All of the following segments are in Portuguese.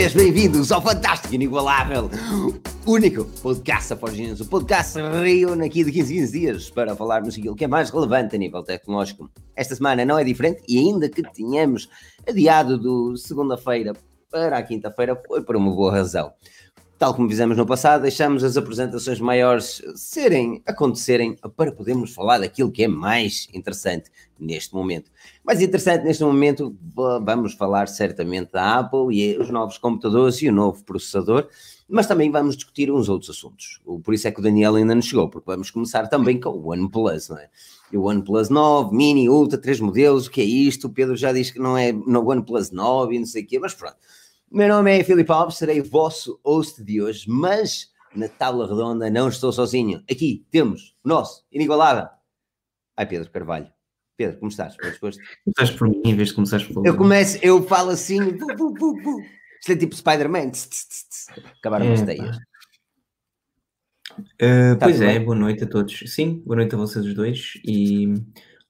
vez bem-vindos ao fantástico, inigualável, único podcast Aforginos. O podcast reúne aqui de 15 em 15 dias para falarmos aquilo que é mais relevante a nível tecnológico. Esta semana não é diferente e ainda que tenhamos adiado do segunda-feira para a quinta-feira, foi por uma boa razão. Tal como fizemos no passado, deixamos as apresentações maiores serem, acontecerem, para podermos falar daquilo que é mais interessante neste momento. Mais interessante neste momento, vamos falar certamente da Apple e os novos computadores e o novo processador, mas também vamos discutir uns outros assuntos. Por isso é que o Daniel ainda não chegou, porque vamos começar também com o OnePlus, não é? E o OnePlus 9, Mini, Ultra, três modelos, o que é isto? O Pedro já disse que não é no OnePlus 9 e não sei o quê, mas pronto. Meu nome é Filipe Alves, serei o vosso host de hoje, mas na tábua redonda não estou sozinho. Aqui temos o nosso inigualável. Ai, Pedro Carvalho. Pedro, como estás? Bem disposto? Começaste por mim em vez de começares por Eu começo, eu falo assim, isto é tipo Spider-Man. Acabaram é, as teias. Uh, pois é, bem? boa noite a todos. Sim, boa noite a vocês os dois e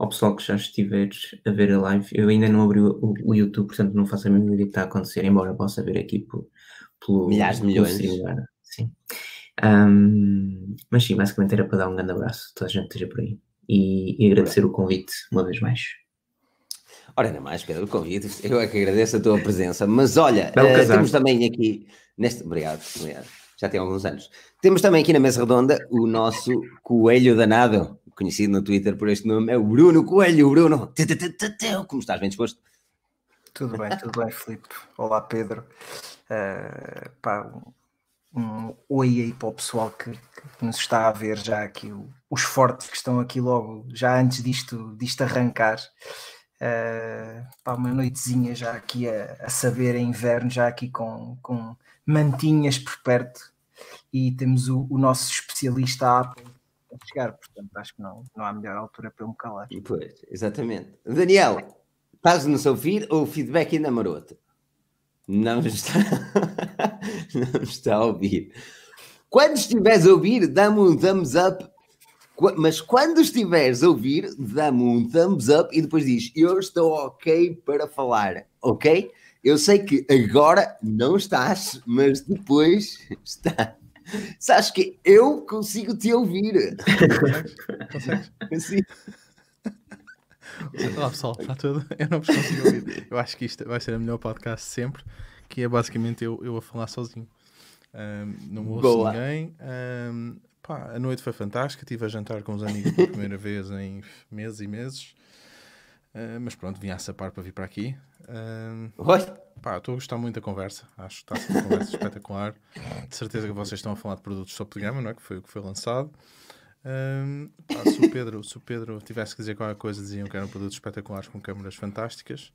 ao pessoal que já estiver a ver a live. Eu ainda não abri o, o YouTube, portanto não faço a mínima ideia que está a acontecer, embora possa ver aqui por, pelo milhares de milhões. Sim. Um, mas sim, basicamente era para dar um grande abraço a toda a gente que esteja por aí e, e agradecer o convite uma vez mais. Ora, ainda mais, Pedro, o convite. Eu é que agradeço a tua presença. Mas olha, uh, temos também aqui, neste. Obrigado, obrigado, já tem alguns anos. Temos também aqui na mesa redonda o nosso coelho danado, conhecido no Twitter por este nome, é o Bruno Coelho. Bruno, como estás? Bem disposto? Tudo bem, tudo bem, Filipe. Olá, Pedro. Uh, pá, um, um oi aí para o pessoal que, que, nos está a ver já aqui, o, os fortes que estão aqui logo, já antes disto, disto arrancar. Uh, pá, uma noitezinha já aqui a, a saber em inverno, já aqui com, com mantinhas por perto. E temos o, o nosso especialista Apple chegar, portanto acho que não, não há melhor altura para eu me calar. Pois, exatamente. Daniel, estás-nos a ouvir ou o feedback ainda maroto? Não está, não está a ouvir. Quando estiveres a ouvir, dá-me um thumbs up. Mas quando estiveres a ouvir, dá-me um thumbs up e depois diz: Eu estou ok para falar, ok? Eu sei que agora não estás, mas depois está. Sabes que eu consigo te ouvir. Consegues? Consegues? Olá pessoal, está tudo? Eu não vos consigo ouvir. Eu acho que isto vai ser o melhor podcast sempre, que é basicamente eu, eu a falar sozinho. Um, não ouço Boa. ninguém. Um, pá, a noite foi fantástica, estive a jantar com os amigos pela primeira vez em meses e meses. Uh, mas pronto, vim a sapar para vir para aqui. Uh, Oi? Pá, estou a gostar muito da conversa. Acho que está a ser uma conversa espetacular. De certeza que vocês estão a falar de produtos sob de gama, não é? Que foi o que foi lançado. Um, pá, se, o Pedro, se o Pedro tivesse que dizer qualquer coisa, diziam que eram produtos espetaculares com câmaras fantásticas.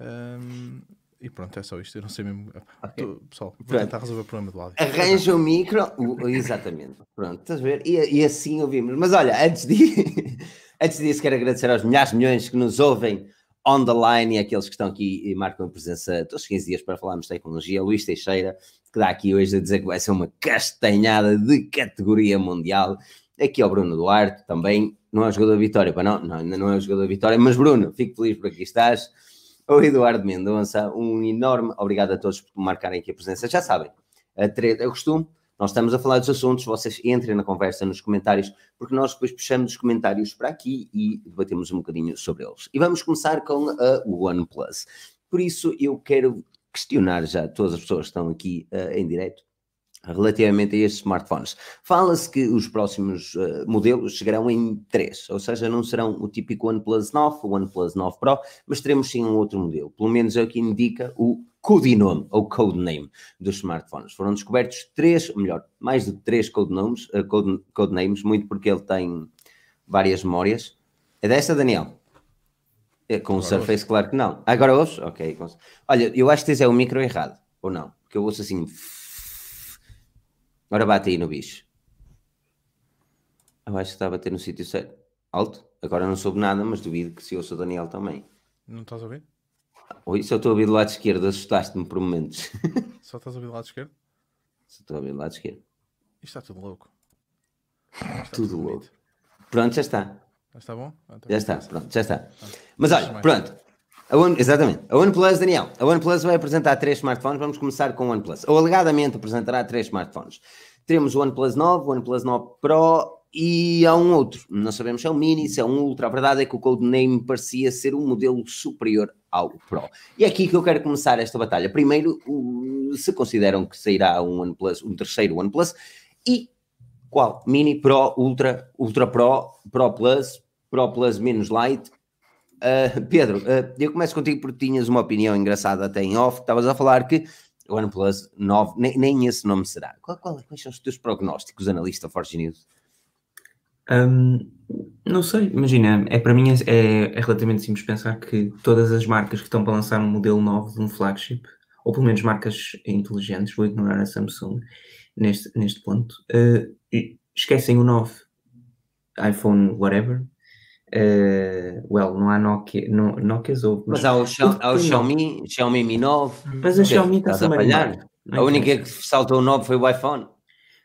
Um, e pronto, é só isto. Eu não sei mesmo. Okay. Tô, pessoal, vou pronto. tentar resolver o problema do áudio. Arranja o micro. Exatamente. Pronto, estás a ver? E, e assim ouvimos. Mas olha, antes, de, antes disso, quero agradecer aos milhares de milhões que nos ouvem on the line e aqueles que estão aqui e marcam presença todos os 15 dias para falarmos de tecnologia. Luís Teixeira, que dá aqui hoje a dizer que vai ser uma castanhada de categoria mundial. Aqui ao Bruno Duarte também, não é o jogador da Vitória, para não, não, não é o jogador da Vitória, mas Bruno, fico feliz por aqui estás. O Eduardo Mendonça, um enorme obrigado a todos por marcarem aqui a presença. Já sabem, a treta, eu costumo nós estamos a falar dos assuntos, vocês entrem na conversa nos comentários, porque nós depois puxamos os comentários para aqui e debatemos um bocadinho sobre eles. E vamos começar com a OnePlus. Por isso, eu quero questionar já todas as pessoas que estão aqui uh, em direto relativamente a estes smartphones. Fala-se que os próximos uh, modelos chegarão em três, ou seja, não serão o típico OnePlus 9, o OnePlus 9 Pro, mas teremos sim um outro modelo. Pelo menos é o que indica o codinome ou codename dos smartphones. Foram descobertos três, melhor, mais de três codenames, uh, code, codenames, muito porque ele tem várias memórias. É desta, Daniel? É, com o Surface, ouço. claro que não. Agora ouves? Ok. Olha, eu acho que tens é o micro errado, ou não? Porque eu ouço assim. Ora, bate aí no bicho. Eu acho que está a bater no sítio certo. Alto? Agora não soube nada, mas duvido que se ouça o Daniel também. Não estás a ouvir? Oi, só estou a ouvir do lado esquerdo, assustaste-me por momentos. Só estás a ouvir do lado esquerdo? Só estou a ouvir do lado esquerdo. Isto está tudo louco. Está tudo, tudo louco. Pronto, já está. Já está bom? Ah, então já está, pronto, já está. Mas olha, pronto. A One, exatamente. A OnePlus, Daniel. A OnePlus vai apresentar três smartphones. Vamos começar com o OnePlus. Ou alegadamente apresentará três smartphones. Teremos o OnePlus 9, o OnePlus 9 Pro e há um outro. Não sabemos se é um Mini, se é um Ultra. A verdade é que o codename parecia ser um modelo superior ao Pro. E é aqui que eu quero começar esta batalha. Primeiro, se consideram que sairá um OnePlus, um terceiro OnePlus e qual? Mini, Pro, Ultra, Ultra Pro, Pro Plus, Pro Plus menos Light. Uh, Pedro, uh, eu começo contigo porque tinhas uma opinião engraçada até em off. Estavas a falar que o OnePlus 9, nem, nem esse nome será. Qual, qual, quais são os teus prognósticos, analista Forge News? Um, não sei, imagina, é para mim é, é, relativamente simples pensar que todas as marcas que estão para lançar um modelo novo de um flagship, ou pelo menos marcas inteligentes, vou ignorar a Samsung neste, neste ponto, uh, esquecem o 9 iPhone, whatever. Uh, well, não há Nokia, no, Nokia's ou. Mas, mas há o, há o Xiaomi, Xiaomi Mi 9. Mas a Xiaomi está a falhar. A única que saltou o 9 foi o iPhone.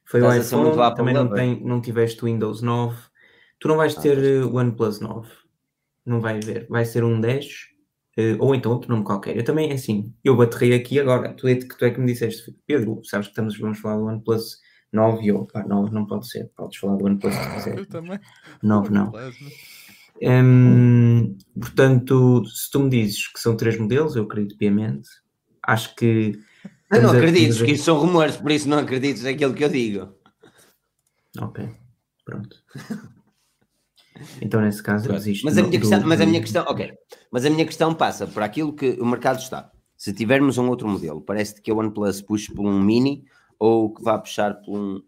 Foi o iPhone, também não, tem, não tiveste Windows 9. Tu não vais ah, ter ah, uh, OnePlus 9. Não vai haver. Vai ser um 10 uh, ou então outro nome qualquer. Eu também, assim, eu baterei aqui agora. Tu é, tu é que me disseste, Pedro, sabes que estamos, vamos falar do OnePlus 9 e eu, pá, 9 não pode ser, podes falar do OnePlus se quiser. Eu também. 9 não. Um, portanto, se tu me dizes que são três modelos, eu acredito piamente. Acho que. Eu não acredito, que isto são rumores, por isso não acredites naquilo que eu digo. Ok, pronto. Então, nesse caso, existe. Mas a, minha questão, mas a minha questão, ok. Mas a minha questão passa por aquilo que o mercado está. Se tivermos um outro modelo, parece que a OnePlus puxa por um mini ou que vá puxar por um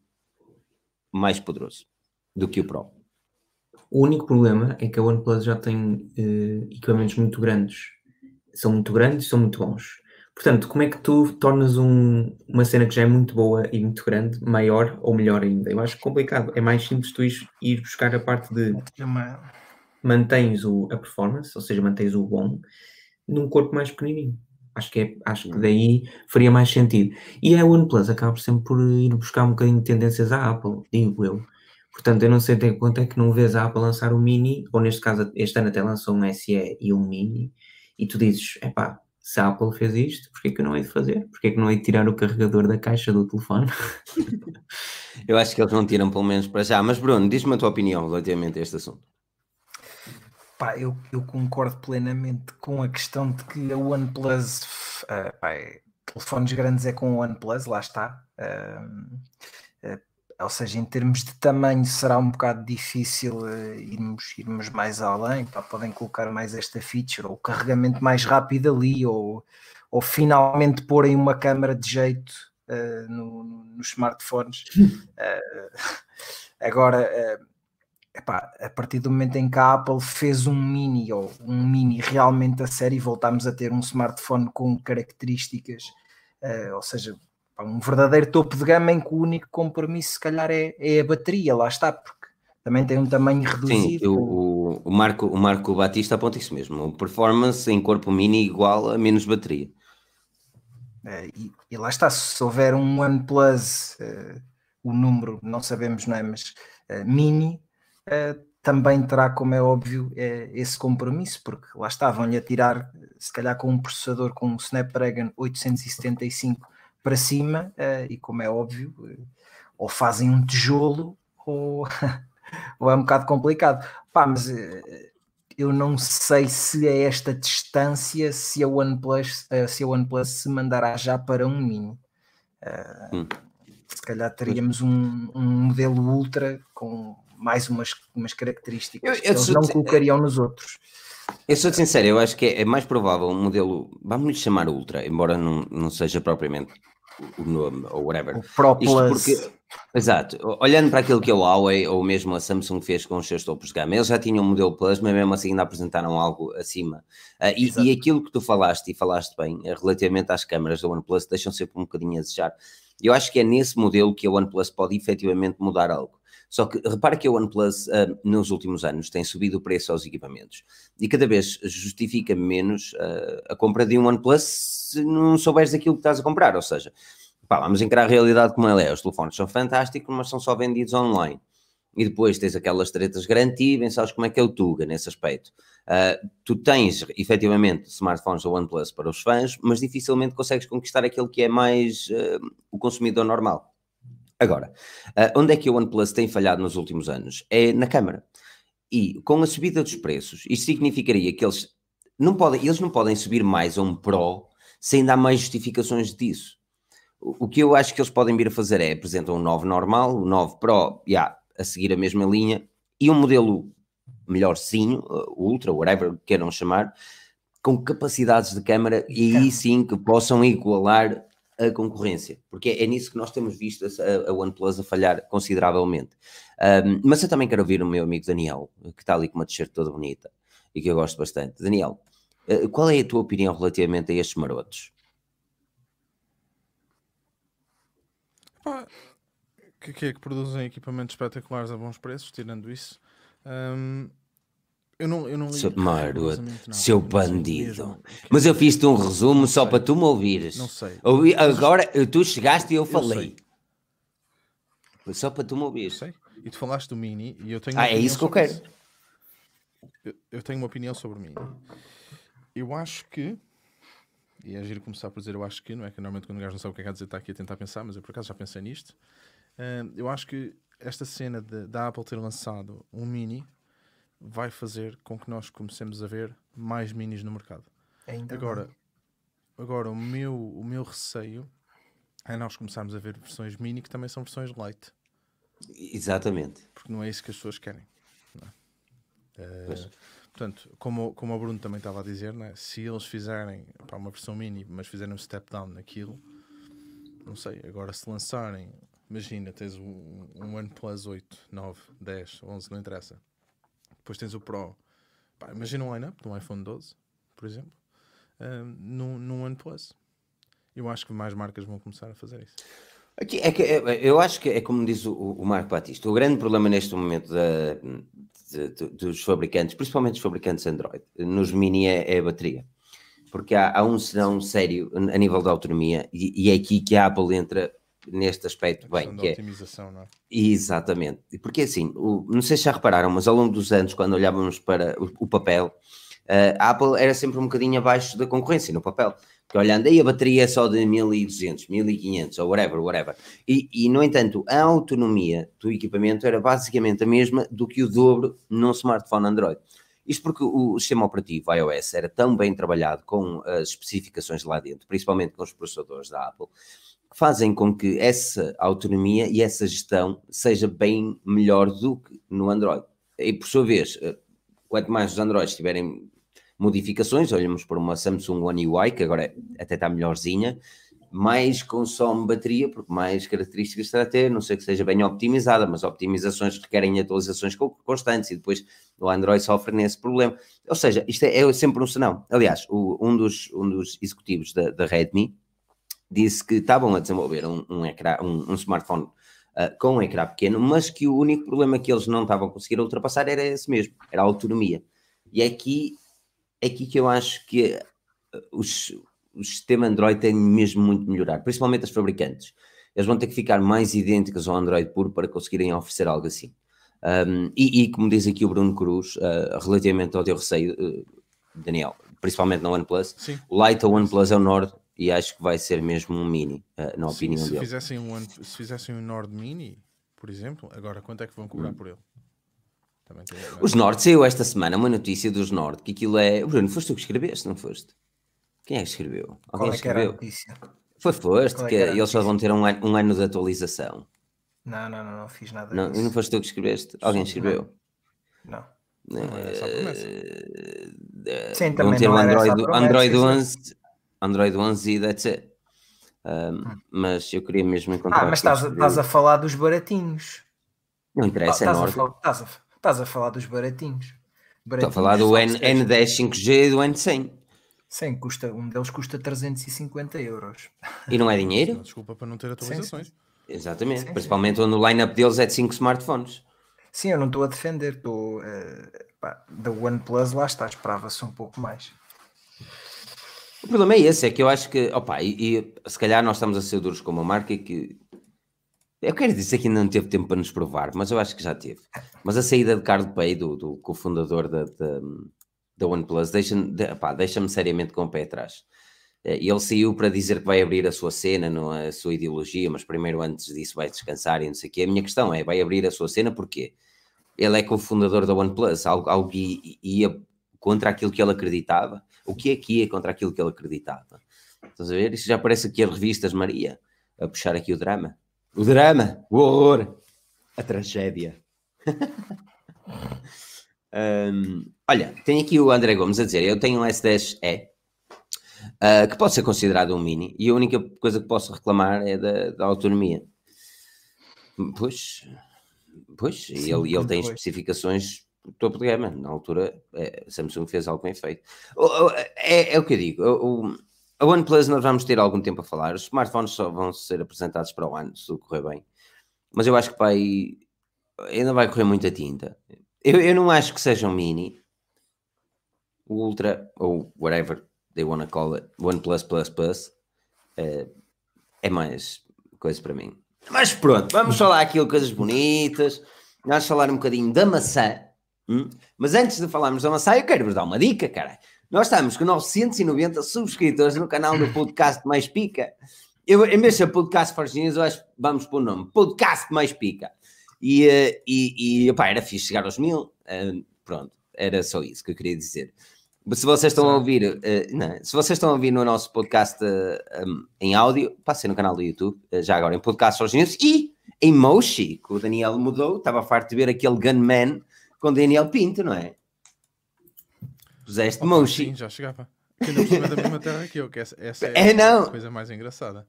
mais poderoso do que o Pro? O único problema é que a OnePlus já tem uh, equipamentos muito grandes. São muito grandes, são muito bons. Portanto, como é que tu tornas um, uma cena que já é muito boa e muito grande, maior ou melhor ainda? Eu acho complicado. É mais simples tu ir, ir buscar a parte de mantens o, a performance, ou seja, mantens o bom, num corpo mais pequenininho. Acho que, é, acho que daí faria mais sentido. E a OnePlus acaba sempre por ir buscar um bocadinho de tendências à Apple, digo eu. Portanto, eu não sei até quanto é que não vês a Apple lançar o Mini, ou neste caso, este ano até lançou um SE e um Mini, e tu dizes, epá, se a Apple fez isto, porquê que eu não hei de fazer? Porquê que não hei de tirar o carregador da caixa do telefone? eu acho que eles não tiram, pelo menos para já. Mas Bruno, diz-me a tua opinião relativamente a este assunto. Pá, eu, eu concordo plenamente com a questão de que a OnePlus, uh, pá, é, telefones grandes é com a OnePlus, lá está. Uh, ou seja, em termos de tamanho será um bocado difícil irmos, irmos mais além, pá, podem colocar mais esta feature, ou carregamento mais rápido ali, ou, ou finalmente porem uma câmera de jeito no, nos smartphones. agora epá, a partir do momento em que a Apple fez um mini ou um mini realmente a sério, voltámos a ter um smartphone com características, uh, ou seja, um verdadeiro topo de gama em que o único compromisso se calhar é, é a bateria, lá está, porque também tem um tamanho reduzido. Sim, o, o, Marco, o Marco Batista aponta isso mesmo, performance em corpo mini igual a menos bateria. Uh, e, e, lá está, se houver um OnePlus, uh, o número não sabemos, não é, mas mini, uh, também terá, como é óbvio, uh, esse compromisso, porque lá está, vão-lhe a tirar, se calhar com um processador com um Snapdragon 875 para cima, uh, e como é óbvio, ou fazem um tijolo, ou, ou é um bocado complicado. Pá, mas eu não sei se a esta distância se a OnePlus, se a OnePlus se mandará já para um mini. Hum. Se calhar teríamos um, um modelo ultra com mais umas, umas características eu, eu que eles não colocariam nos outros. Eu sou sincero, eu acho que é, é mais provável um modelo, vamos lhe chamar Ultra, embora não, não seja propriamente o nome ou whatever. O Pro Plus. Porque, exato, olhando para aquilo que a Huawei ou mesmo a Samsung fez com os seus topos de gama, eles já tinham um modelo Plus, mas mesmo assim ainda apresentaram algo acima. Uh, e, e, aquilo que tu falaste, e falaste bem, eh, relativamente às câmaras da OnePlus, deixam sempre um bocadinho a desejar. Eu acho que é nesse modelo que a OnePlus pode efetivamente mudar algo. Só que repara que a OnePlus uh, nos últimos anos tem subido o preço aos equipamentos e cada vez justifica menos uh, a compra de um OnePlus se não souberes aquilo que estás a comprar. Ou seja, pá, vamos encarar a realidade como ela é. Os telefones são fantásticos, mas são só vendidos online. e depois tens aquelas tretas garantia, bem sabes como é que é o Tuga nesse aspecto. Uh, tu tens efetivamente smartphones da OnePlus para os fãs, mas dificilmente consegues conquistar aquele que é mais uh, o consumidor normal. Agora, uh, onde é que a OnePlus tem falhado nos últimos anos? É na câmara. E com a subida dos preços, isto significaria que eles não podem, eles não podem subir mais a um Pro sem dar mais justificações disso. O, o que eu acho que eles podem vir a fazer é apresentar um 9 normal, o 9 Pro, yeah, a seguir a mesma linha, e um modelo melhorzinho, uh, ultra, whatever queiram chamar, com capacidades de câmara e aí sim que possam igualar a concorrência, porque é nisso que nós temos visto a, a OnePlus a falhar consideravelmente. Um, mas eu também quero ouvir o meu amigo Daniel, que está ali com uma t-shirt toda bonita e que eu gosto bastante. Daniel, qual é a tua opinião relativamente a estes marotos? Que, que é que produzem equipamentos espetaculares a bons preços, tirando isso. Um, eu não, eu não seu maroto, seu bandido. Mas eu fiz-te um resumo só para tu me ouvires. Não sei. Ouvi, agora tu chegaste e eu falei. Eu só para tu me ouvires. Sei. E tu falaste do Mini e eu tenho. Ah, é isso que eu quero. Eu, eu, tenho uma opinião sobre o Mini. Eu acho que. E é giro começar por dizer eu acho que, não é que normalmente quando o gajo não sabe o que é que dizer está aqui a tentar pensar, mas eu por acaso já pensei nisto. Uh, eu acho que esta cena da Apple ter lançado um Mini vai fazer com que nós comecemos a ver mais minis no mercado. Ainda agora, agora o, meu, o meu receio é nós começarmos a ver versões mini que também são versões light. Exatamente. Porque não é isso que as pessoas querem. É? Uh, portanto, como, como o Bruno também estava a dizer, é? se eles fizerem pá, uma versão mini, mas fizerem um step down naquilo, não sei. Agora, se lançarem, imagina, tens um, um OnePlus 8, 9, 10, 11, não interessa depois tens o Pro. Pá, imagina um line-up de um iPhone 12, por exemplo, um, num, num OnePlus. Eu acho que mais marcas vão começar a fazer isso. Aqui, é que, é, eu acho que é como diz o, o Marco Batista, o grande problema neste momento da, de, de, dos fabricantes, principalmente os fabricantes Android, nos mini é, é a bateria. Porque há, há um senão sério a nível da autonomia e, e é aqui que a Apple entra neste aspecto bem, que é otimização, não é? Exatamente, porque assim, o, não sei se já repararam, mas ao longo dos anos, quando olhávamos para o, o papel, uh, a Apple era sempre um bocadinho abaixo da concorrência no papel. Que olhando aí a bateria é só de 1200, 1500 ou whatever, whatever. E, e, no entanto, a autonomia do equipamento era basicamente a mesma do que o dobro num smartphone Android. Isto porque o sistema operativo iOS era tão bem trabalhado com as especificações lá dentro, principalmente com os processadores da Apple, fazem com que essa autonomia e essa gestão seja bem melhor do que no Android. E por sua vez, eh, quanto mais os Androids tiverem modificações, olhamos para uma Samsung One UI, que agora até está melhorzinha, mais consome bateria, porque mais características está a ter, não sei que seja bem optimizada, mas optimizações requerem atualizações constantes e depois o Android sofre nesse problema. Ou seja, isto é, é sempre um senão. Aliás, o, um, dos, um dos executivos da, da Redmi, disse que estavam a desenvolver um, um, ecrã, um, um smartphone uh, com um ecrã pequeno, mas que o único problema que eles não estavam a conseguir ultrapassar era esse mesmo, era a autonomia. E é aqui, é aqui que eu acho que uh, os, o sistema Android tem mesmo muito melhorar, principalmente as fabricantes. Eles vão ter que ficar mais idênticos ao Android puro para conseguirem oferecer algo assim. Um, e, e, como diz aqui o Bruno Cruz, uh, relativamente ao teu receio, uh, Daniel, principalmente na OnePlus, Sim. o Lite ou OnePlus é o Nord e acho que vai ser mesmo um mini, uh, na Sim, opinião se dele. Fizessem um, se fizessem um Nord Mini, por exemplo, agora quanto é que vão cobrar hum. por ele? Tem, Os Nord saiu esta semana uma notícia dos Nord que aquilo é. Bruno, foste tu que escreveste, não foste? Quem é que escreveu? Alguém Qual é escreveu? Que notícia? Foi, foste, é que, que eles só vão ter um ano, um ano de atualização. Não, não, não, não fiz nada não, disso. Não foste tu que escreveste? Alguém escreveu? Não. não. É só promessa. Sim, vão ter um Android, Android 11 Android 11 e that's it. Um, hum. Mas eu queria mesmo encontrar. Ah, mas estás, estás a falar dos baratinhos. Não interessa, ah, é estás, a estás, a, estás a falar dos baratinhos. baratinhos Estou a falar do N, N10 5G e do N100. Sim, custa, um deles custa 350 euros. E não é dinheiro? Desculpa para não ter atualizações. Sim, sim. Exatamente, sim, principalmente quando o line-up deles é de 5 smartphones. Sim, eu não estou a defender, estou. Uh, da OnePlus lá está, esperava-se um pouco mais. O problema é esse, é que eu acho que, opa, e, e se calhar nós estamos a ser duros com uma marca que Eu quero dizer que ainda não teve tempo para nos provar, mas eu acho que já teve. Mas a saída de Carlos Pay, do, do cofundador da, da, da OnePlus, deixa-me de, deixa seriamente com o pé atrás. Eh, ele saiu para dizer que vai abrir a sua cena, não a sua ideologia, mas primeiro antes disso vai descansar e não sei o quê. A minha questão é, vai abrir a sua cena porquê? Ele é cofundador da OnePlus, algo, algo ia contra aquilo que ele acreditava. O que é que ia contra aquilo que ele acreditava? Estás a ver? Isso já parece aqui as revistas Maria, a puxar aqui o drama. O drama, o horror, a tragédia. um, olha, tem aqui o André Gomes a dizer: eu tenho um S10E. Uh, que pode ser considerado um mini, e a única coisa que posso reclamar é da, da autonomia. Pois, pois, Sim, ele, ele tem foi. especificações topo de gama. Na altura, é, a Samsung fez algo bem feito. É, é o que eu digo. O, a OnePlus nós vamos ter algum tempo a falar. Os smartphones só vão ser apresentados para o ano, se tudo correr bem. Mas eu acho que vai, ainda vai correr muita tinta. Eu, eu não acho que seja um mini, Ultra, ou whatever they wanna call it, OnePlus Plus Plus, é, é mais coisa para mim. Mas pronto, vamos falar aqui de coisas bonitas. Vamos falar um bocadinho da maçã. Hum? Mas antes de falarmos da maçã, eu quero vos dar uma dica, cara. Nós estamos com 990 subscritores no canal do podcast Mais Pica. Eu, em vez de ser podcast Forginhas, eu acho vamos pôr o nome Podcast Mais Pica. E, eh, e, e pá, era fixe chegar aos mil. Uh, pronto, era só isso que eu queria dizer. Se vocês estão a ouvir, uh, não, se vocês estão a ouvir no nosso podcast em áudio, passem no canal do YouTube, já agora em podcast Forginhas e em Moshi, que o Daniel mudou, estava farto de ver aquele Gunman com Daniel Pinto, não é? Puseste Opa, Moshi. Sim, já chegava. Que por cima da mesma terra que eu, que essa, essa é, é não. a coisa mais engraçada.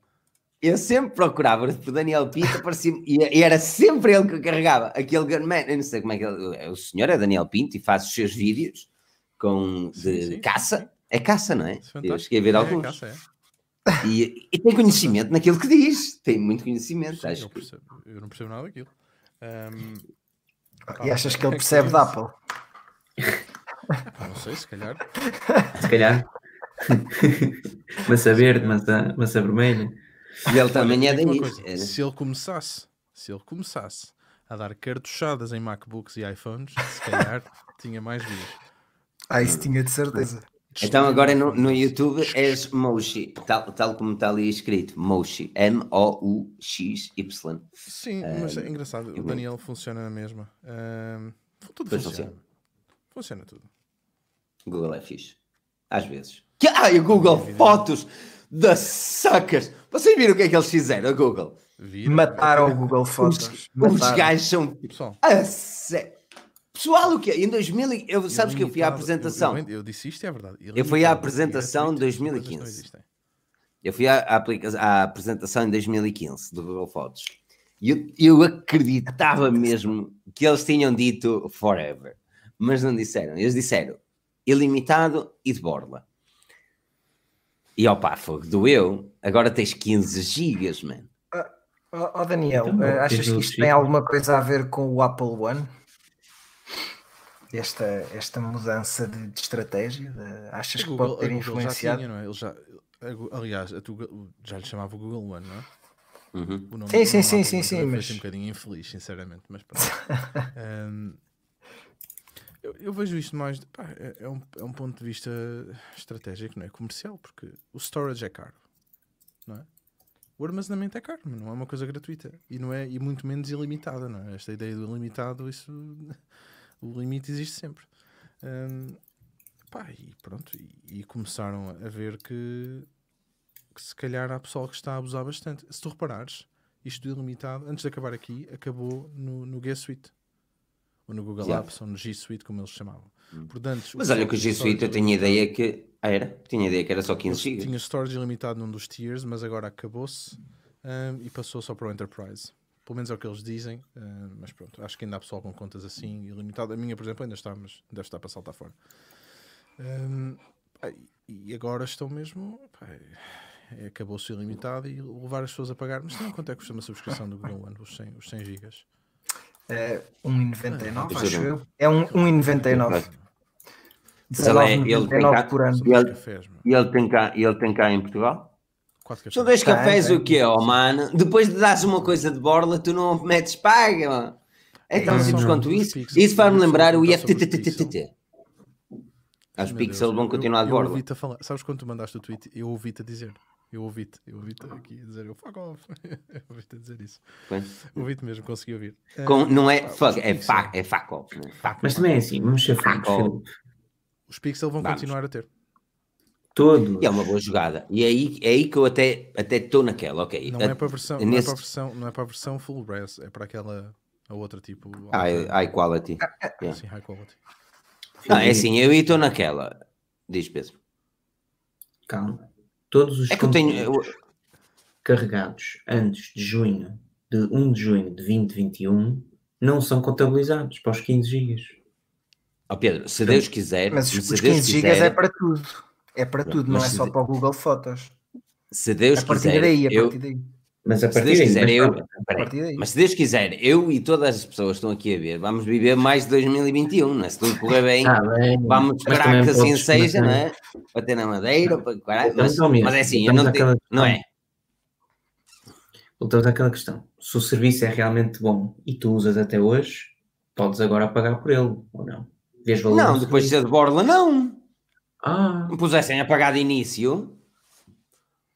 Eu sempre procurava por Daniel Pinto aparecia, e, era sempre ele que carregava aquele gunman. Eu não sei como é que ele. O senhor é Daniel Pinto e faz os seus vídeos com, de sim, sim, caça. Sim. É caça, não é? é eu cheguei a ver é, alguns. É caça, é. E, e, tem conhecimento naquilo que diz, tem muito conhecimento. Sim, acho eu, percebo, eu não percebo nada daquilo. Um, e achas que ele percebe da Apple? não sei, se calhar. Se calhar. massa verde, massa, massa vermelha. E ele também é daí. É. Se ele começasse, se ele começasse a dar cartuchadas em MacBooks e iPhones, se calhar tinha mais views. Ah, isso tinha de certeza. Então agora no, no YouTube és Moshi, tal, tal como está ali escrito, Moshi, M-O-U-X-Y. Sim, mas é engraçado, o Daniel funciona na mesma. tudo funciona. funciona. Funciona tudo. Google é fixe. Às vezes. Que, ah, e o Google Fotos da suckers. Vocês viram o que é que eles fizeram, a Google? Viram? Mataram o Google Fotos. Os, os gajos são... Pessoal. A sério. Pessoal, o que Em 2000, eu, sabes que eu fui à apresentação. Eu, eu, eu disse isto, é verdade. Eu fui à apresentação em 2015. Eu fui à, à, apresentação em 2015 do Google Fotos. E eu, eu acreditava mesmo que eles tinham dito forever, mas não disseram. Eles disseram ilimitado e de borla. E opa, fogo, doeu. Agora tens 15 gigas, man. Oh, oh Daniel, então, uh, achas que isto tem alguma coisa a ver com o Apple One? esta, esta mudança de, de estratégia? De, achas que Google, pode ter influenciado? Já tinha, não é? Ele já, aliás, a tu, já lhe chamava o Google One, não é? Uhum. sim, sim, sim, sim, sim. Mas... um bocadinho infeliz, sinceramente, mas um, eu, eu, vejo isto mais. Pá, é, é, um, é um ponto de vista estratégico, não é? Comercial, porque o storage é caro, não é? O armazenamento é caro, não é uma coisa gratuita e não é e muito menos ilimitada, não é? Esta ideia do ilimitado, isso o limite existe sempre. Um, pá, e pronto, e, e, começaram a ver que, que se calhar há pessoal que está a abusar bastante. Se tu reparares, isto do ilimitado, antes de acabar aqui, acabou no, no G Suite. Ou no Google yeah. Apps, ou no G Suite, como eles chamavam. Hum. Portanto, Mas olha que o G Suite eu tinha ideia que ah, era, tinha ideia que era só 15 GB. Tinha storage ilimitado num dos tiers, mas agora acabou-se um, e passou só para o Enterprise. Pelo menos é o que eles dizem, uh, mas pronto, acho que ainda há pessoal com contas assim ilimitado. A minha, por exemplo, ainda está, mas deve estar para saltar fora. Um, e agora estão mesmo. É, Acabou-se ilimitado e levar as pessoas a pagar. Mas não, quanto é que custa uma subscrição do Google One? Os 100, os 100 gigas? É 1,99, acho eu. É 1,99. Ele, é, ele, tem cá, por ano. Ele, e ele, tem cá, ele tem cá em Portugal? São dois cafés tem. o quê, ó mano? Depois de dares uma coisa de borla, tu não metes paga, mano. É tão É, simples quanto isso. pixels. Isso sou lembrar o sobre os pixels vão continuar de borla. Sabes quando tu mandaste o tweet? Eu ouvi-te a dizer. Eu ouvi-te. Eu ouvi-te aqui a dizer. Eu fuck off. Eu ouvi-te a dizer isso. Ouvi-te mesmo, consegui ouvir. Com- não é fuck, é fuck, é fuck off. né? Fuck Mas também é assim, vamos ser francos. Os pixels vão Vamos. continuar a ter. Todos. E é uma boa jogada. E é aí, é aí que eu até até estou naquela, ok. Não A- é para a versão, não é nesse- para a versão, não é para a versão full res, é para aquela a outra tipo high, high quality. yeah. assim, high quality. Não, é assim, eu estou naquela. Diz Pedro. Calma. Todos os É que eu tenho. carregados antes de junho, de 1 de junho de 2021, não são contabilizados para os 15 gigas. Ó Pedro, se Deus quiser, Mas se os Deus 15 GB quiser, é para tudo. É para tudo, não é só de- para o Google Fotos. se Deus A partir quiser, daí, a eu, partir daí. Mas a se partir Deus daí, quiser, mas eu, peraí, se Deus quiser, eu e todas as pessoas que estão aqui a ver, vamos viver mais de 2021, não é? Se tudo correr bem, Ah, bem, vamos esperar que assim seja, não é? Para ter na madeira, para, mas, mas é assim, não tenho, não é? Voltamos àquela questão. Se o serviço é realmente bom e tu usas até hoje, podes agora pagar por ele, ou não? Vês valor Não, depois de ser de borla, não. Ah, me pusessem a pagar de início.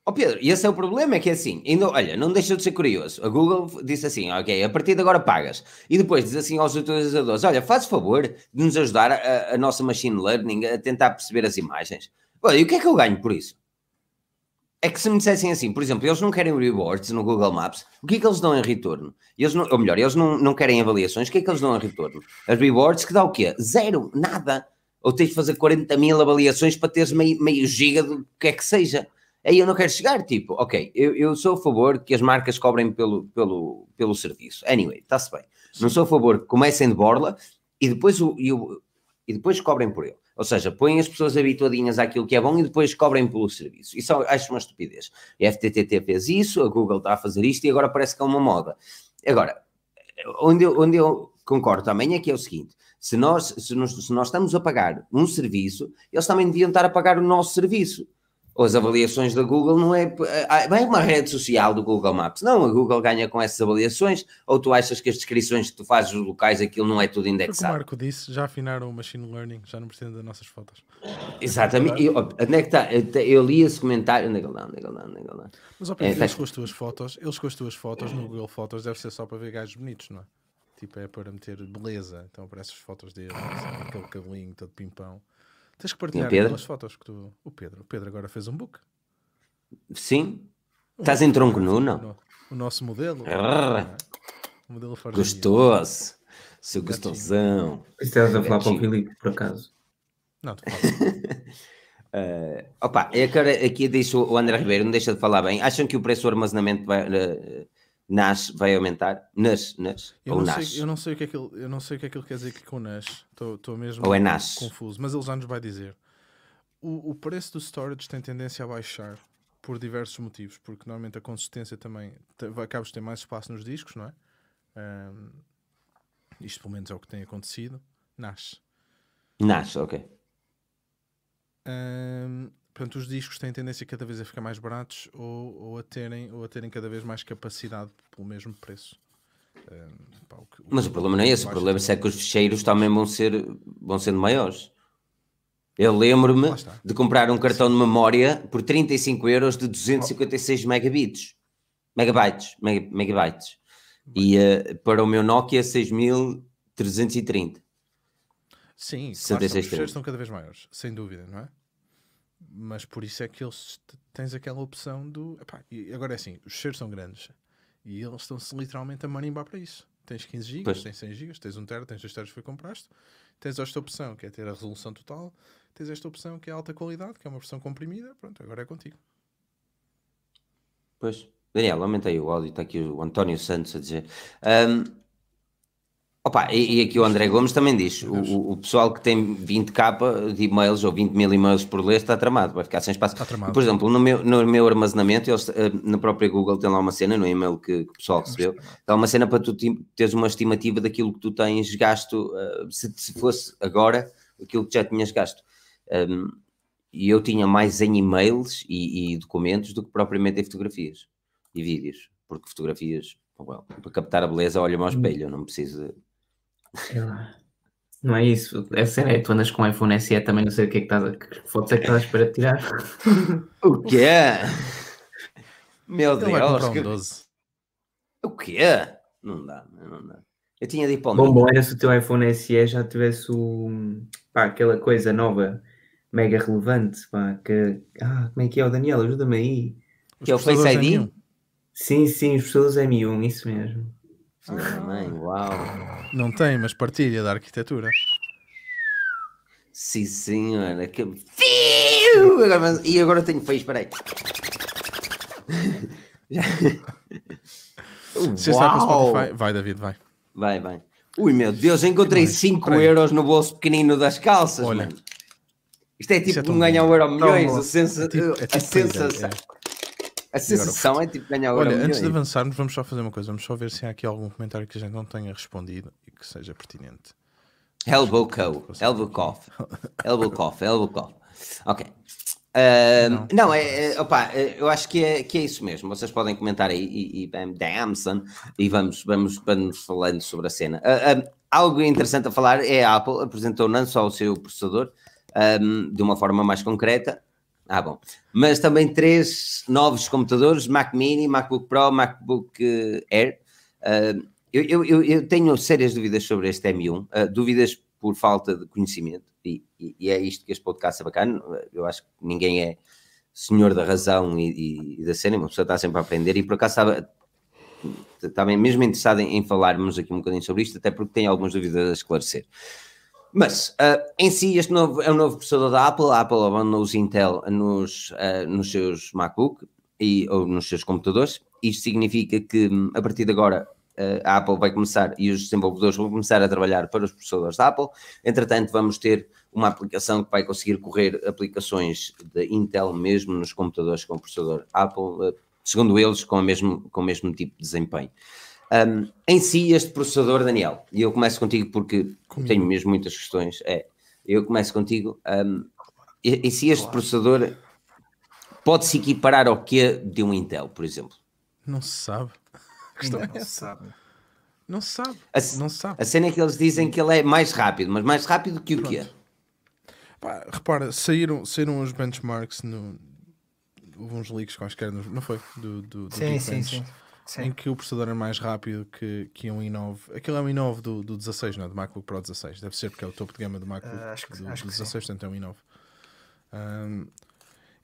Ó Pedro, e esse é o problema, é que é assim, ainda, olha, não deixa de ser curioso. A Google disse assim, ok, a partir de agora pagas. E depois diz assim aos utilizadores, olha, faz favor de nos ajudar a, a nossa machine learning a tentar perceber as imagens. Olha, e o que é que eu ganho por isso? É que se me dissessem assim, por exemplo, eles não querem rewards no Google Maps, o que é que eles dão em retorno? Eles não, ou melhor, eles não, não querem avaliações, o que é que eles dão em retorno? As rewards que dá o quê? Zero, nada. Ou tens de fazer 40 mil avaliações para teres meio, meio giga do que é que seja. Aí eu não quero chegar, tipo, ok, eu, eu sou a favor que as marcas cobrem pelo, pelo, pelo serviço. Anyway, está-se bem. Não sou a favor que comecem de borla e depois, o, e, o- e depois cobrem por ele. Ou seja, põem as pessoas habituadinhas àquilo que é bom e depois cobrem pelo serviço. Isso acho uma estupidez. A FTTT fez isso, a Google está a fazer isto e agora parece que é uma moda. Agora, onde eu, onde eu concordo também é que é o seguinte: se nós, se, nós, se nós estamos a pagar um serviço, eles também deviam estar a pagar o nosso serviço. Ou as avaliações da Google não é, é uma rede social do Google Maps. Não, a Google ganha com essas avaliações, ou tu achas que as descrições que tu fazes dos locais, aquilo não é tudo Foi o que o indexado? Marco disse, já afinaram o machine learning, já não precisam das nossas fotos. Exatamente. E, ó, onde é que está? Eu, eu li esse comentário. Onde é que está? Onde é que está? Onde é que? Mas ao É, Pedro, tá- eles com as tuas fotos, eles com as tuas fotos no Google Fotos deve ser só para ver gajos bonitos, não é? Tipo, é para meter beleza. Então aparecem as fotos dele, assim, aquele cabelinho todo pimpão. Tens que partilhar Pedro? aquelas fotos que tu. O Pedro, o Pedro agora fez um book. Sim? Estás em tronco nu, não? O nosso modelo. É? O modelo Gostoso. Seu gostosão. Estavas a falar para o. Filipe, por acaso. Não, tu. Eh, opa, agora aqui deixo o André Ribeiro, não deixa de falar bem. Acham que o preço do armazenamento vai, eh, nas vai aumentar? Nas, nas Eu ou não, nas? sei, eu, não sei o que é que ele, eu não sei o que é que ele quer dizer aqui com o NAS. Estou mesmo Ou é NAS? confuso. Mas ele já nos vai dizer. O, o preço do storage tem tendência a baixar por diversos motivos. Porque normalmente a consistência também acabas de ter mais espaço nos discos, não é? Ahm, isto pelo menos é o que tem acontecido. NAS. Nas, ok. Ahm, portanto, os discos têm tendência cada vez a ficar mais baratos ou, ou, a, terem, ou a terem cada vez mais capacidade pelo mesmo preço. Ahm, pá, o que- Mas o problema não é esse, o problema também. é que os ficheiros também vão ser vão sendo maiores. Eu lembro-me de comprar um cartão de memória por 35 euros de 256 megabits. Megabytes, mega- megabytes. E eh, para o meu Nokia 6330. Sim, claro, 66 estão, os fecheiros estão cada vez maiores, sem dúvida, não é? Mas por isso é que eles tens aquela opção do. epá, agora é assim, os fecheiros são grandes e eles estão-se literalmente a marimbar para isso. Tens 15 GB, tens 100 GB, tens 1 TB, tens 2 TB que foi compraste, tens esta opção que é ter a resolução total, tens esta opção que é alta qualidade, que é uma versão comprimida, pronto, agora é contigo. Pois. Daniel, aumentei o áudio, está aqui o António Santos a dizer. Ahm, opa, e, e aqui o André Gomes também diz: o, o- pessoal que tem 20k de e-mails ou 20 mil e-mails por ler está tramado, vai ficar sem espaço. Está tramado. E, por exemplo, no meu, no meu armazenamento, eles, eh, na própria Google tem lá uma cena, no e-mail que, que o pessoal recebeu, dá uma cena para tu teres uma estimativa daquilo que tu tens gasto, eh, se, se fosse agora aquilo que já tinhas gasto. Ahm, e eu tinha mais em e-mails e, e, documentos do que propriamente em fotografias e vídeos, porque fotografias, well, para captar a beleza, olha-me ao espelho, não preciso. Não é isso, é sério, é tu andas com um iPhone SE também, não sei o que é que estás a. Que fotos é que estás para tirar? o quê? Meu Deus! um que- 12. O quê? Não dá, não dá. Eu tinha de ir para o Bom, bom era se o teu iPhone SE já tivesse o, pá, aquela coisa nova, mega relevante, pá, que, ah, como é que é o Daniel, ajuda-me aí. Os Que é o Face ID? M1. Sim, sim, os pessoas M1, isso mesmo. Filha da mãe, uau! Não tem, mas partilha da arquitetura. Sim, senhora. Que... Fiu! Agora, mas- E agora tenho feio, espera aí. Já- Se está com! Spotify, vai David, vai. Vai, vai. Ui, meu Deus, encontrei Mais, 5 peraí. euros no bolso pequenino das calças, Olha. mano. Isto é tipo é um ganhar um euro milhões. bom. A, sensa... É tipo- é a tipo sensação, é. A sensação é tipo ganhar um Olha, antes de avançarmos, vamos só fazer uma coisa. Vamos só ver se há aqui algum comentário que a gente não tenha respondido e que seja pertinente. Elbow Co. Elbow Cough. Elbow Cough. Elbow Cough. Ok. Ahm, não, é, é, opa, é, eu acho que é, que é isso mesmo. Vocês podem comentar aí e, e bam, damn, son, e vamos, vamos, vamos falando sobre a cena. Ah, algo interessante a falar é a Apple apresentou não só o seu processador ahm, de uma forma mais concreta, ah, bom, mas também três novos computadores: Mac Mini, MacBook Pro, MacBook eh, Air. Ah, eu, eu, eu, tenho sérias dúvidas sobre este M1, ah, dúvidas por falta de conhecimento, e, e- e é isto que este podcast é bacana. Eu acho que ninguém é senhor da razão e, e- da cena, uma pessoa está sempre a aprender, e por acaso estava, estava mesmo interessado em, em falarmos aqui um bocadinho sobre isto, até porque tenho algumas dúvidas a esclarecer. Mas, ah, em si, este novo, é um novo processador da Apple. A Apple abandonou os Intel nos, ah, nos seus MacBook e, ou nos seus computadores. Isto significa que, hum, a partir de agora, ah, a Apple vai começar e os desenvolvedores vão começar a trabalhar para os processadores da Apple. Entretanto, vamos ter uma aplicação que vai conseguir correr aplicações de Intel mesmo nos computadores com processador Apple, segundo eles, com, mesmo, com o mesmo tipo de desempenho. Um, em si, este processador, Daniel, e eu começo contigo porque Comigo. tenho mesmo muitas questões. É, eu começo contigo. Um, e, e se este processador pode se equiparar ao que de um Intel, por exemplo? Não se sabe. A questão Ainda é não se sabe. Não se sabe. A, Não se sabe. a cena é que eles dizem que ele é mais rápido, mas mais rápido que o quê? Pá, repara, saíram, saíram os benchmarks no. Houve uns leaks quaisquer, não foi? Do, do, do Sim, sim, Geekbench, sim. Sim. Em que o processador é mais rápido que, que um i9. Aquilo é um i9 do, do 16, não é? Do MacBook Pro 16. Deve ser porque é o topo de gama do MacBook Ah, acho que- do, acho do que sim. 16, portanto é um i9. Ahm,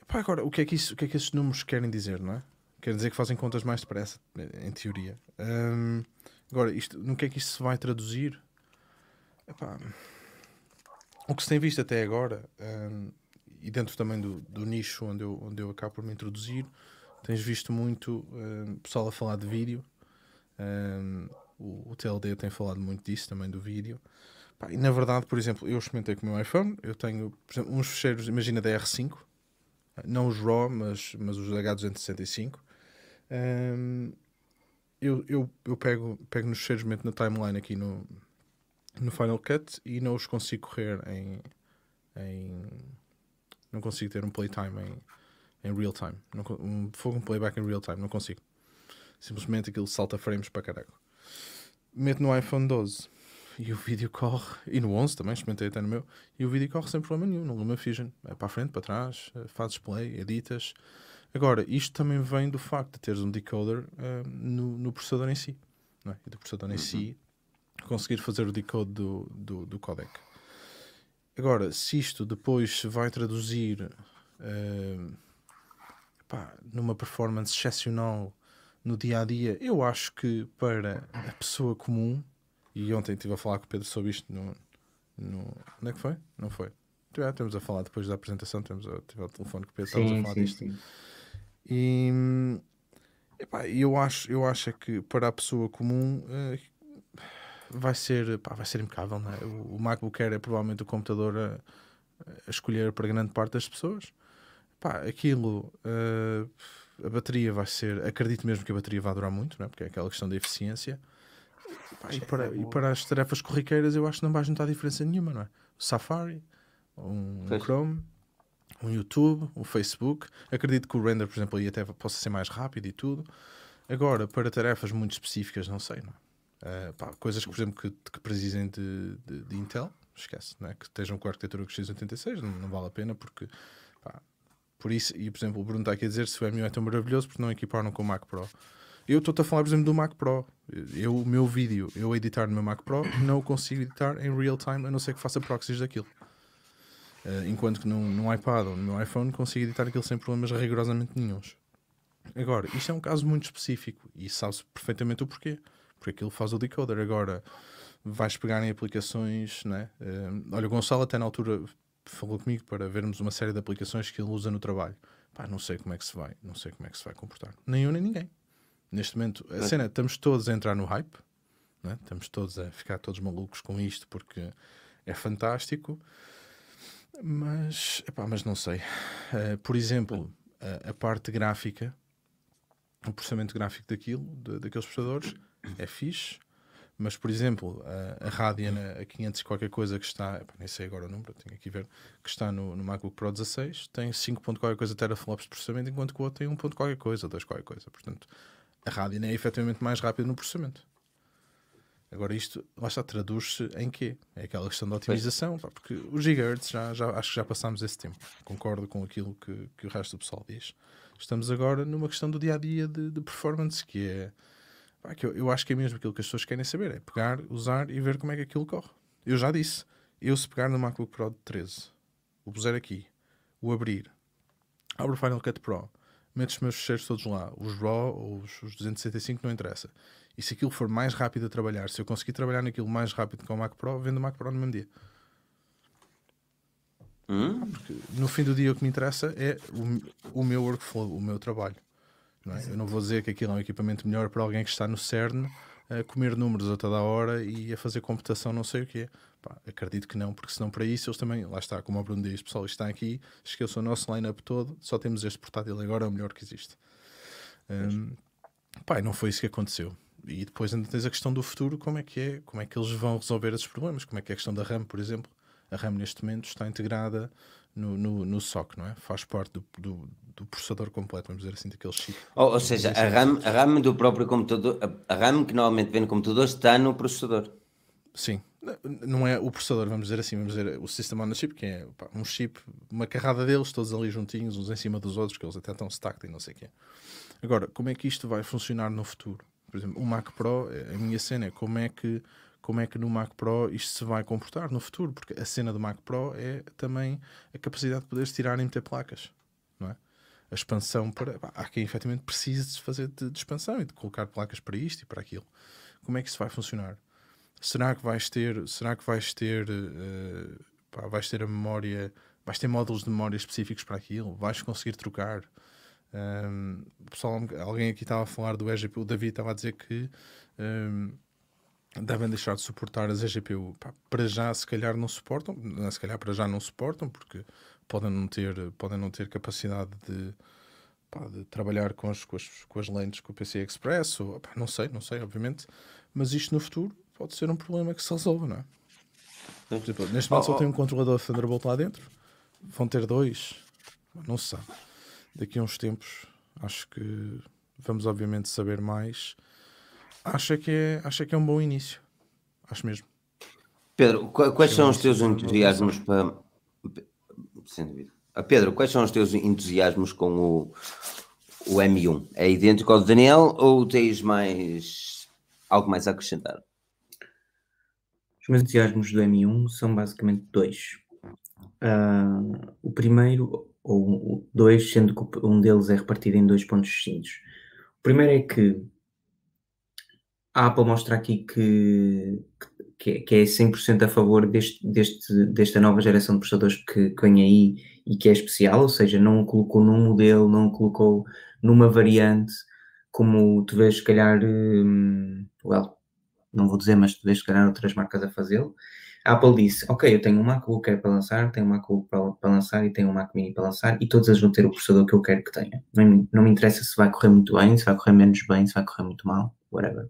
pá, agora, o que, é que isso, o que é que esses números querem dizer, não é? Querem dizer que fazem contas mais depressa, em teoria. Ahm, agora, isto, no que é que isto se vai traduzir? Epá, o que se tem visto até agora, ahm, e dentro também do, do nicho onde eu, onde eu acabo por me introduzir, tens visto muito ahm, pessoal a falar de vídeo. Ahm, o, o TLD tem falado muito disso também do vídeo. Pá, e na verdade, por exemplo, eu experimentei com o meu iPhone, eu tenho exemplo, uns fecheiros, imagina da R5, não os RAW, mas, mas os H265. Ahm, eu, eu, eu pego, pego nos fecheiros, meto na timeline aqui no, no Final Cut e não os consigo correr em, em não consigo ter um playtime em, em real time. Não, um, fogo um playback em real time, não consigo. Simplesmente aquilo salta frames para caralho. Meto no iPhone 12 e o vídeo corre, e no 11 também, experimentei até no meu, e o vídeo corre sem problema nenhum, no LumaFusion. É para a frente, para trás, eh, fazes play, editas. Agora, isto também vem do facto de teres um decoder eh, no, no processador em si. Não é? E do processador em si conseguir fazer o decode do, do, do codec. Agora, se isto depois vai traduzir eh, pá, numa performance excepcional no dia a dia, eu acho que para a pessoa comum, e ontem estive a falar com o Pedro sobre isto no. no onde é que foi? Não foi? Já Temos a falar depois da apresentação, temos a, tive ao telefone com o Pedro, estávamos a falar sim, disto. sim. E epá, eu acho, eu acho é que para a pessoa comum eh, vai ser, pá, vai ser impecável. Não é? o, o MacBook Air é provavelmente o computador a, a escolher para grande parte das pessoas. Pá, aquilo, eh, a bateria vai ser, acredito mesmo que a bateria vai durar muito, não é? porque é aquela questão da eficiência. Pá, e, para, e para as tarefas corriqueiras eu acho que não vais notar diferença nenhuma, não é? O Safari, um. Chrome, um YouTube, um Facebook. Acredito que o render, por exemplo, aí até possa ser mais rápido e tudo. Agora, para tarefas muito específicas, não sei, não é? Uh, pá, coisas que, por exemplo, que, que precisem de, de, de, Intel, esquece, não é? que estejam com a arquitetura x86, não, não vale a pena, porque pá, por isso, e por exemplo, o Bruno está aqui a dizer se o M1 é tão maravilhoso porque não equiparam com o Mac Pro. Eu estou-te a falar, por exemplo, do Mac Pro. Eu, o meu vídeo, eu editar no meu Mac Pro, não consigo editar em real time, a não ser que faça proxies daquilo. Uh, enquanto que num iPad ou no meu iPhone consigo editar aquilo sem problemas rigorosamente nenhums. Agora, isto é um caso muito específico e sabe-se perfeitamente o porquê. Porque aquilo faz o decoder. Agora, vais pegar em aplicações, né? Uh, olha, o Gonçalo até na altura falou comigo para vermos uma série de aplicações que ele usa no trabalho. Pá, não sei como é que se vai, não sei como é que se vai comportar. Nem eu nem ninguém. Neste momento, a cena, estamos todos a entrar no hype, né? estamos todos a ficar todos malucos com isto porque é fantástico, mas, epá, mas não sei. Uh, por exemplo, a, a, parte gráfica, o processamento gráfico daquilo, de, daqueles processadores, é fixe, mas por exemplo, a, a Radeon a 500 qualquer coisa que está, nem sei agora o número, tenho aqui ver, que está no, no MacBook Pro 16, tem 5 ponto qualquer coisa teraflops de processamento, enquanto que o outro tem 1 ponto qualquer coisa, 2 qualquer coisa. Portanto, a rádio é efetivamente mais rápida no processamento. Agora, isto, lá está, traduz-se em quê? É aquela questão da otimização, pá, porque os gigahertz, já, já, acho que já passámos esse tempo. Concordo com aquilo que, que o resto do pessoal diz. Estamos agora numa questão do dia a dia de, de performance, que é. Eu, eu, acho que é mesmo aquilo que as pessoas querem saber: é pegar, usar e ver como é que aquilo corre. Eu já disse, eu se pegar no MacBook Pro de 13, o puser aqui, o abrir, abro o Final Cut Pro, meto os meus fecheiros todos lá, os RAW ou os, os 265 não interessa. E se aquilo for mais rápido a trabalhar, se eu conseguir trabalhar naquilo mais rápido que o Mac Pro, vendo o Mac Pro no mesmo dia. Hum? No fim do dia o que me interessa é o, o meu workflow, o meu trabalho. Não é? Eu não vou dizer que aquilo é um equipamento melhor para alguém que está no CERN a comer números a toda a hora e a fazer computação não sei o quê. Pá, acredito que não, porque senão para isso eles também, lá está, como o Bruno diz, pessoal, está aqui, esqueçam o nosso line-up todo, só temos este portátil agora, é o melhor que existe. Um, pá, não foi isso que aconteceu. E depois ainda tens a questão do futuro, como é que é, como é que eles vão resolver esses problemas, como é que é a questão da RAM, por exemplo. A RAM neste momento está integrada no, no, no SOC, não é? Faz parte do, do, do, processador completo, vamos dizer assim, daquele chip. Ou, ou seja, a RAM, a RAM do próprio computador, a, a RAM que normalmente vem no computador está no processador. Sim, não é o processador, vamos dizer assim, vamos dizer o System on a Chip, que é pá, um chip, uma carrada deles, todos ali juntinhos, uns em cima dos outros, que eles até estão stacked e não sei o quê. Agora, como é que isto vai funcionar no futuro? Por exemplo, o Mac Pro, a minha cena é como é que como é que no Mac Pro isto se vai comportar no futuro, porque a cena do Mac Pro é também a capacidade de poderes tirar e meter placas, não é? A expansão para. Pá, há quem efetivamente precise de fazer de, de, expansão e de colocar placas para isto e para aquilo. Como é que isso vai funcionar? Será que vais ter. Será que vais ter. Uh, pá, vais ter a memória. Vais ter módulos de memória específicos para aquilo? Vais conseguir trocar? Um, pessoal, alguém aqui estava a falar do EGP, o David estava a dizer que um, devem deixar de suportar as EGPU. Pá, para já, se calhar, não suportam, se calhar para já não suportam, porque podem não ter, podem não ter capacidade de, pá, de trabalhar com as, com, as, com as lentes com o PC Express, ou, pá, não sei, não sei, obviamente, mas isto no futuro pode ser um problema que se resolve, não é? Por exemplo, neste momento oh, só tem um controlador Thunderbolt lá dentro, vão ter dois, não se sabe. Daqui a uns tempos, acho que vamos obviamente saber mais acha que é, acha que é um bom início. Acho mesmo. Pedro, quais são os teus entusiasmos para. Sem dúvida. Ah, Pedro, quais são os teus entusiasmos com o, o M1? É idêntico ao do Daniel ou tens mais algo mais a acrescentar? Os meus entusiasmos do M1 são basicamente dois. Uh, o primeiro, ou dois, sendo que um deles é repartido em dois pontos distintos. O primeiro é que a Apple mostra aqui que, que, que é 100% a favor deste, deste, desta nova geração de processadores que, que vem aí e que é especial, ou seja, não colocou num modelo, não colocou numa variante, como tu vês, se calhar, um, well, não vou dizer, mas tu vês, se calhar, outras marcas a fazê-lo. A Apple disse, ok, eu tenho um MacBook Air para lançar, tenho um MacBook para, para lançar e tenho um Mac Mini para lançar e todos eles vão ter o processador que eu quero que tenha. Não, não me interessa se vai correr muito bem, se vai correr menos bem, se vai correr muito mal whatever.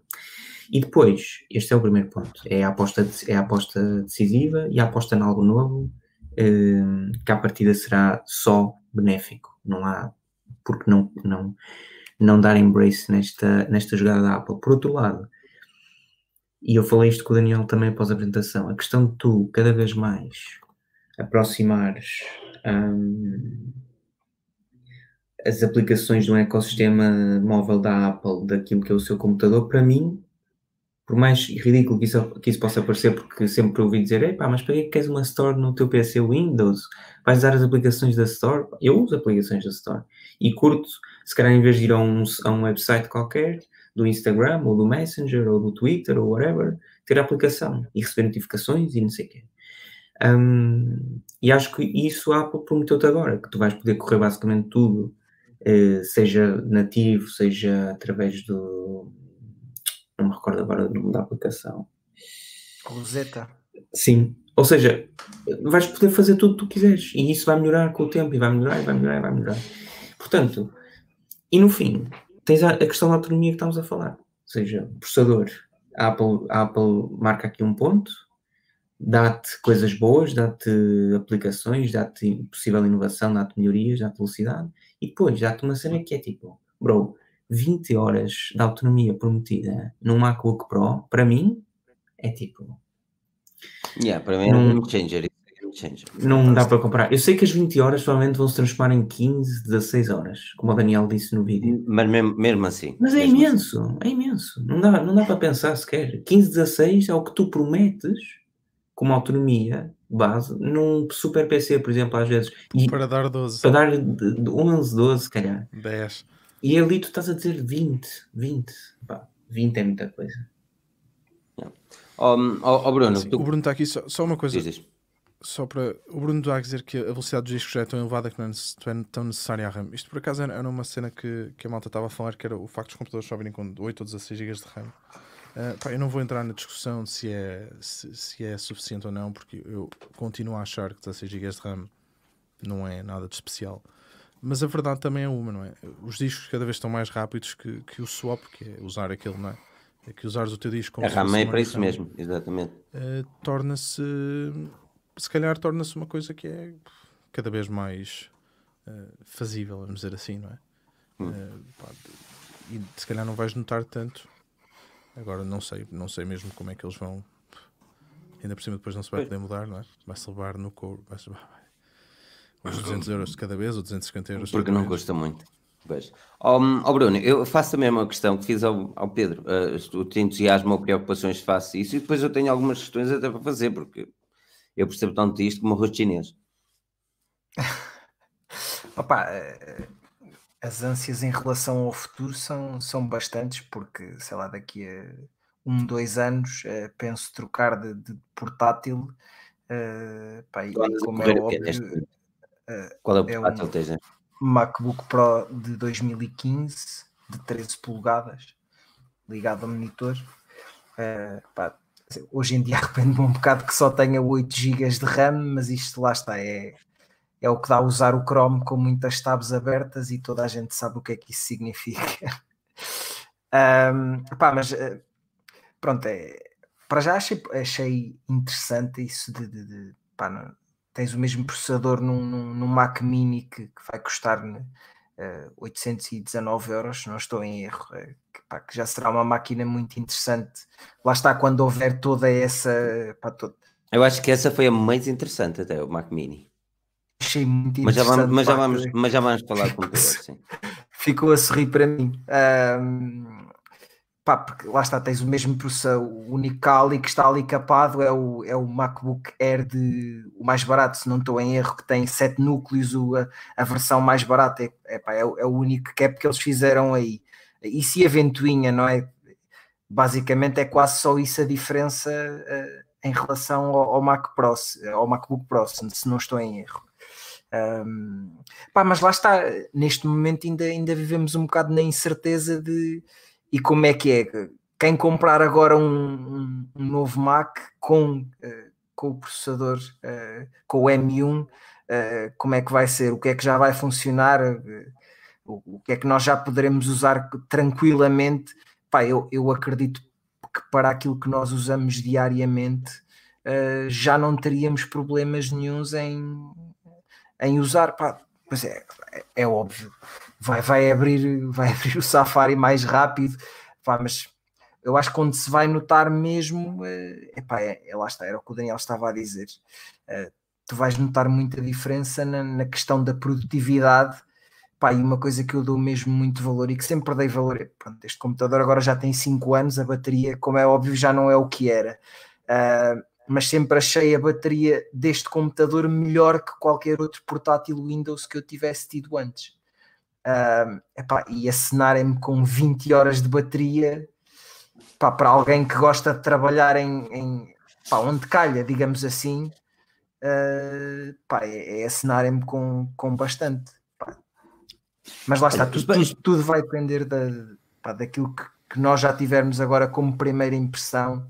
E depois, este é o primeiro ponto, é a aposta, é a aposta decisiva e a aposta em algo novo uh, que à partida será só benéfico. Não há porque não, não, não dar embrace nesta, nesta jogada da Apple. Por outro lado, e eu falei isto com o Daniel também após a apresentação, a questão de tu cada vez mais aproximares um, as aplicações de um ecossistema móvel da Apple daquilo que é o seu computador, para mim, por mais ridículo que isso, que isso possa parecer, porque sempre ouvi dizer, Epá, mas para que queres uma Store no teu PC Windows? Vais usar as aplicações da Store? Eu uso aplicações da Store e curto, se calhar em vez de ir a um, a um website qualquer, do Instagram, ou do Messenger, ou do Twitter, ou whatever, ter a aplicação e receber notificações e não sei o quê. Um, e acho que isso a Apple prometeu-te agora, que tu vais poder correr basicamente tudo, seja nativo, seja através do. Não me recordo agora do nome da aplicação. Rosetta. Sim. Ou seja, vais poder fazer tudo o que tu quiseres e isso vai melhorar com o tempo e vai melhorar e vai melhorar e vai melhorar. Portanto, e no fim, tens a, a questão da autonomia que estamos a falar. Ou seja, processador. A Apple, a Apple marca aqui um ponto, dá-te coisas boas, dá-te aplicações, dá-te possível inovação, dá-te melhorias, dá-te velocidade, e depois dá-te uma cena que é tipo, bro, 20 horas de autonomia prometida num MacBook Pro, para mim, é tipo. Yeah, para mim é um changer. Não dá para comprar. Eu sei que as 20 horas provavelmente vão se transformar em 15, 16 horas, como o Daniel disse no vídeo. Mas mesmo, mesmo assim. Mas é mesmo imenso, assim. é imenso. Não dá, não dá para pensar sequer. 15, 16 é o que tu prometes como autonomia base num super PC, por exemplo, às vezes. E para dar 12. Para dar 11, 12, se calhar. 10. E ali tu estás a dizer 20, 20. Pá, 20 é muita coisa. Oh, oh, oh Bruno, tu... o Bruno está aqui só, só uma coisa. Diz, diz só para. O Bruno está a dizer que a velocidade dos discos já é tão elevada que não é tão necessária a RAM. Isto por acaso era uma cena que, que a malta estava a falar, que era o facto dos computadores só virem com 8 ou 16 GB de RAM. Uh, pá, eu não vou entrar na discussão se é, se, se, é suficiente ou não, porque eu continuo a achar que 16 GB de RAM não é nada de especial. Mas a verdade também é uma, não é? Os discos cada vez estão mais rápidos que, que o swap, que é usar aquele, não é? é que usares o teu disco como A RAM é para isso mesmo, exatamente. Uh, Torna-se se calhar torna-se uma coisa que é cada vez mais uh, fazível, vamos dizer assim, não é? Hum. Uh, pá, e se calhar não vais notar tanto. Agora não sei, não sei mesmo como é que eles vão. Ainda por cima depois não se vai poder mudar, não é? Vai-se levar no couro, vai-se uns 200 euros de cada vez ou 250 euros Porque não custa muito. Pois. Oh, oh, Bruno, eu faço também uma questão que fiz ao, ao Pedro. Uh, o teu entusiasmo ou preocupações faço isso e depois eu tenho algumas questões até para fazer, porque eu percebo tanto isto como arroz chinês. Opa, eh, as ânsias em relação ao futuro são, são bastantes, porque, sei lá, daqui a um, dois anos uh, penso trocar de, de portátil. Uh, pá, e como é óbvio, uh, Qual é o portátil é um tens, né? MacBook Pro de 2015, de 13 polegadas, ligado a monitor. Uh, pá, Hoje em dia arrependo-me um bocado que só tenha 8 GB de RAM, mas isto lá está, é, é o que dá a usar o Chrome com muitas tabs abertas e toda a gente sabe o que é que isso significa. um, pá, mas eh, pronto, é, para já achei, achei interessante isso de, de, de pá, não, tens o mesmo processador num, num, num Mac Mini que, que vai custar eh, 819 euros, não estou em erro. Uh, pá, que já será uma máquina muito interessante. Lá está, quando houver toda essa. Pá, todo... Eu acho que essa foi a mais interessante até, o Mac Mini. Achei muito mas já vamos, mas, já vamos, mas já vamos falar com o sim. Ficou a sorrir para mim. Um, pá, porque lá está, tens o mesmo processador, o único que que está ali capado é o, é o MacBook Air de o mais barato, se não estou em erro, que tem 7 núcleos, o, a, a versão mais barata é, é, pá, é, é, o único cap que eles fizeram aí. E se a ventoinha, não é? Basicamente é quase só isso a diferença uh, em relação ao, ao, Mac Pro, ao MacBook Pro, se não estou em erro. Um, pá, mas lá está, neste momento ainda, ainda vivemos um bocado na incerteza de e como é que é. Quem comprar agora um, um, novo Mac com, uh, com o processador, uh, com o M1, uh, como é que vai ser? O que é que já vai funcionar? o, que é que nós já poderemos usar tranquilamente. Pá, eu, eu acredito que para aquilo que nós usamos diariamente, já não teríamos problemas nenhums em, em usar. Pá, pois é, é, é, óbvio, vai, vai, abrir, vai abrir o Safari mais rápido, pá, mas eu acho que onde se vai notar mesmo, uh, epá, é, é, lá está, era o que o Daniel estava a dizer. Uh, tu vais notar muita diferença na, na questão da produtividade Pá, e uma coisa que eu dou mesmo muito valor e que sempre dei valor, pronto, este computador agora já tem 5 anos, a bateria, como é óbvio, já não é o que era. Uh, mas sempre achei a bateria deste computador melhor que qualquer outro portátil Windows que eu tivesse tido antes. Uh, epá, e acenarem-me com 20 horas de bateria pá, para alguém que gosta de trabalhar em, em pá, onde calha, digamos assim, uh, pá, é, é acenarem-me com, com bastante. Mas lá está, tudo, tudo, tudo vai depender da, daquilo que, que, nós já tivermos agora como primeira impressão.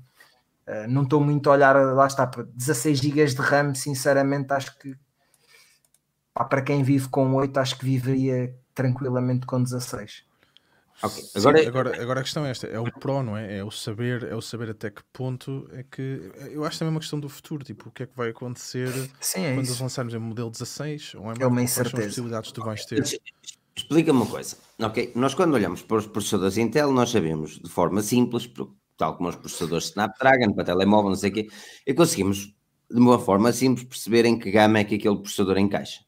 Uh, não estou muito a olhar, lá está, para 16 GB de RAM, sinceramente, acho que pá, para quem vive com 8, acho que viveria tranquilamente com 16. Okay. Agora, Sim, agora, agora a questão é esta: é o Pro, não é? É o saber, é o saber até que ponto é que. Eu acho também uma questão do futuro, tipo, o que é que vai acontecer Sim, é quando lançarmos em modelo 16 ou é, é uma incerteza. Quais possibilidades tu vais ter? Explica-me uma coisa, ok? Nós quando olhamos para os processadores Intel, nós sabemos de forma simples, tal como os processadores Snapdragon para telemóvel, não sei o quê, e conseguimos de uma forma simples perceber em que gama é que aquele processador encaixa.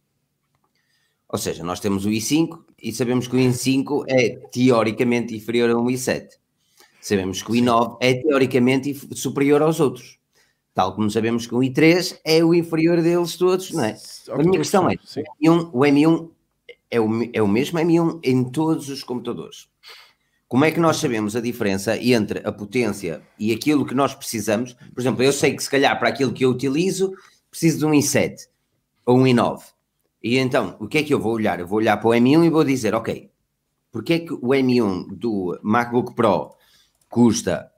Ou seja, nós temos o i5 e sabemos que o i5 é teoricamente inferior a um i7. Sabemos que o i9 é teoricamente superior aos outros. Tal como sabemos que o i3 é o inferior deles todos, não é? A minha questão é, o M1 é o, é o mesmo M1 em todos os computadores. Como é que nós sabemos a diferença entre a potência e aquilo que nós precisamos? Por exemplo, eu sei que se calhar para aquilo que eu utilizo preciso de um i7 ou um i9. E então, o que é que eu vou olhar? Eu vou olhar para o M1 e vou dizer, ok, porque é que o M1 do MacBook Pro custa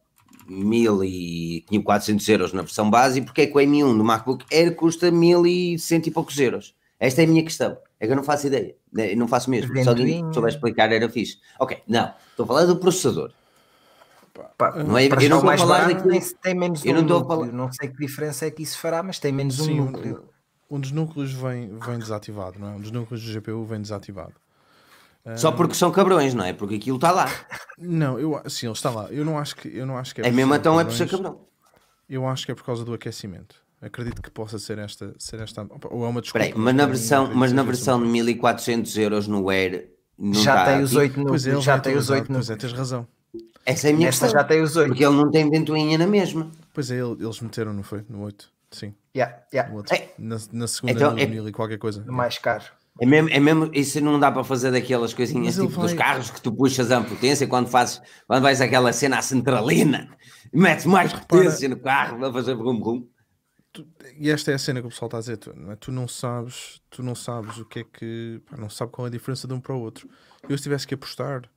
1.400 euros na versão base e porque é que o M1 do MacBook Air custa 1.100 e poucos euros? Esta é a minha questão. É que eu não faço ideia. Eu não faço mesmo. Só de souber explicar era fixe. Ok, não. Estou a falar do processador. Pá, não é, eu não estou a falar daquilo. Tem menos eu um não, núcleo. não sei que diferença é que isso fará, mas tem menos Sim, um núcleo. Um, um dos núcleos vem, vem desativado, não é? Um dos núcleos do GPU vem desativado. Só porque são cabrões, não é? Porque aquilo está lá. Não, eu sim, ele está lá. Eu não acho que, eu não acho que é, é mesmo então é por ser cabrão. Eu acho que é por causa do aquecimento. Acredito que possa ser esta, ser esta ou é uma desculpa. Peraí, mas na versão, mas na versão de 1400 euros no Air já tá tem os 8 no, pois é, já tem os 8 no... Pois é, tens razão. Essa é a minha Esta questão. já tem os 8. Porque ele não tem ventoinha na mesma. Pois é, eles meteram, não foi? No 8, sim. Yeah, yeah. É. Na, na, segunda então, no é, mil e qualquer coisa. Mais caro. É mesmo, é mesmo, isso não dá para fazer daquelas coisinhas tipo vai... dos carros que tu puxas a potência quando fazes, quando vais aquela cena à centralina e metes mais potência no carro para fazer brum brum tu, e esta é a cena que o pessoal está a dizer, tu não, é? tu não sabes, tu não sabes o que é que, pá, não sabe qual é a diferença de um para o outro. Eu se tivesse que apostar,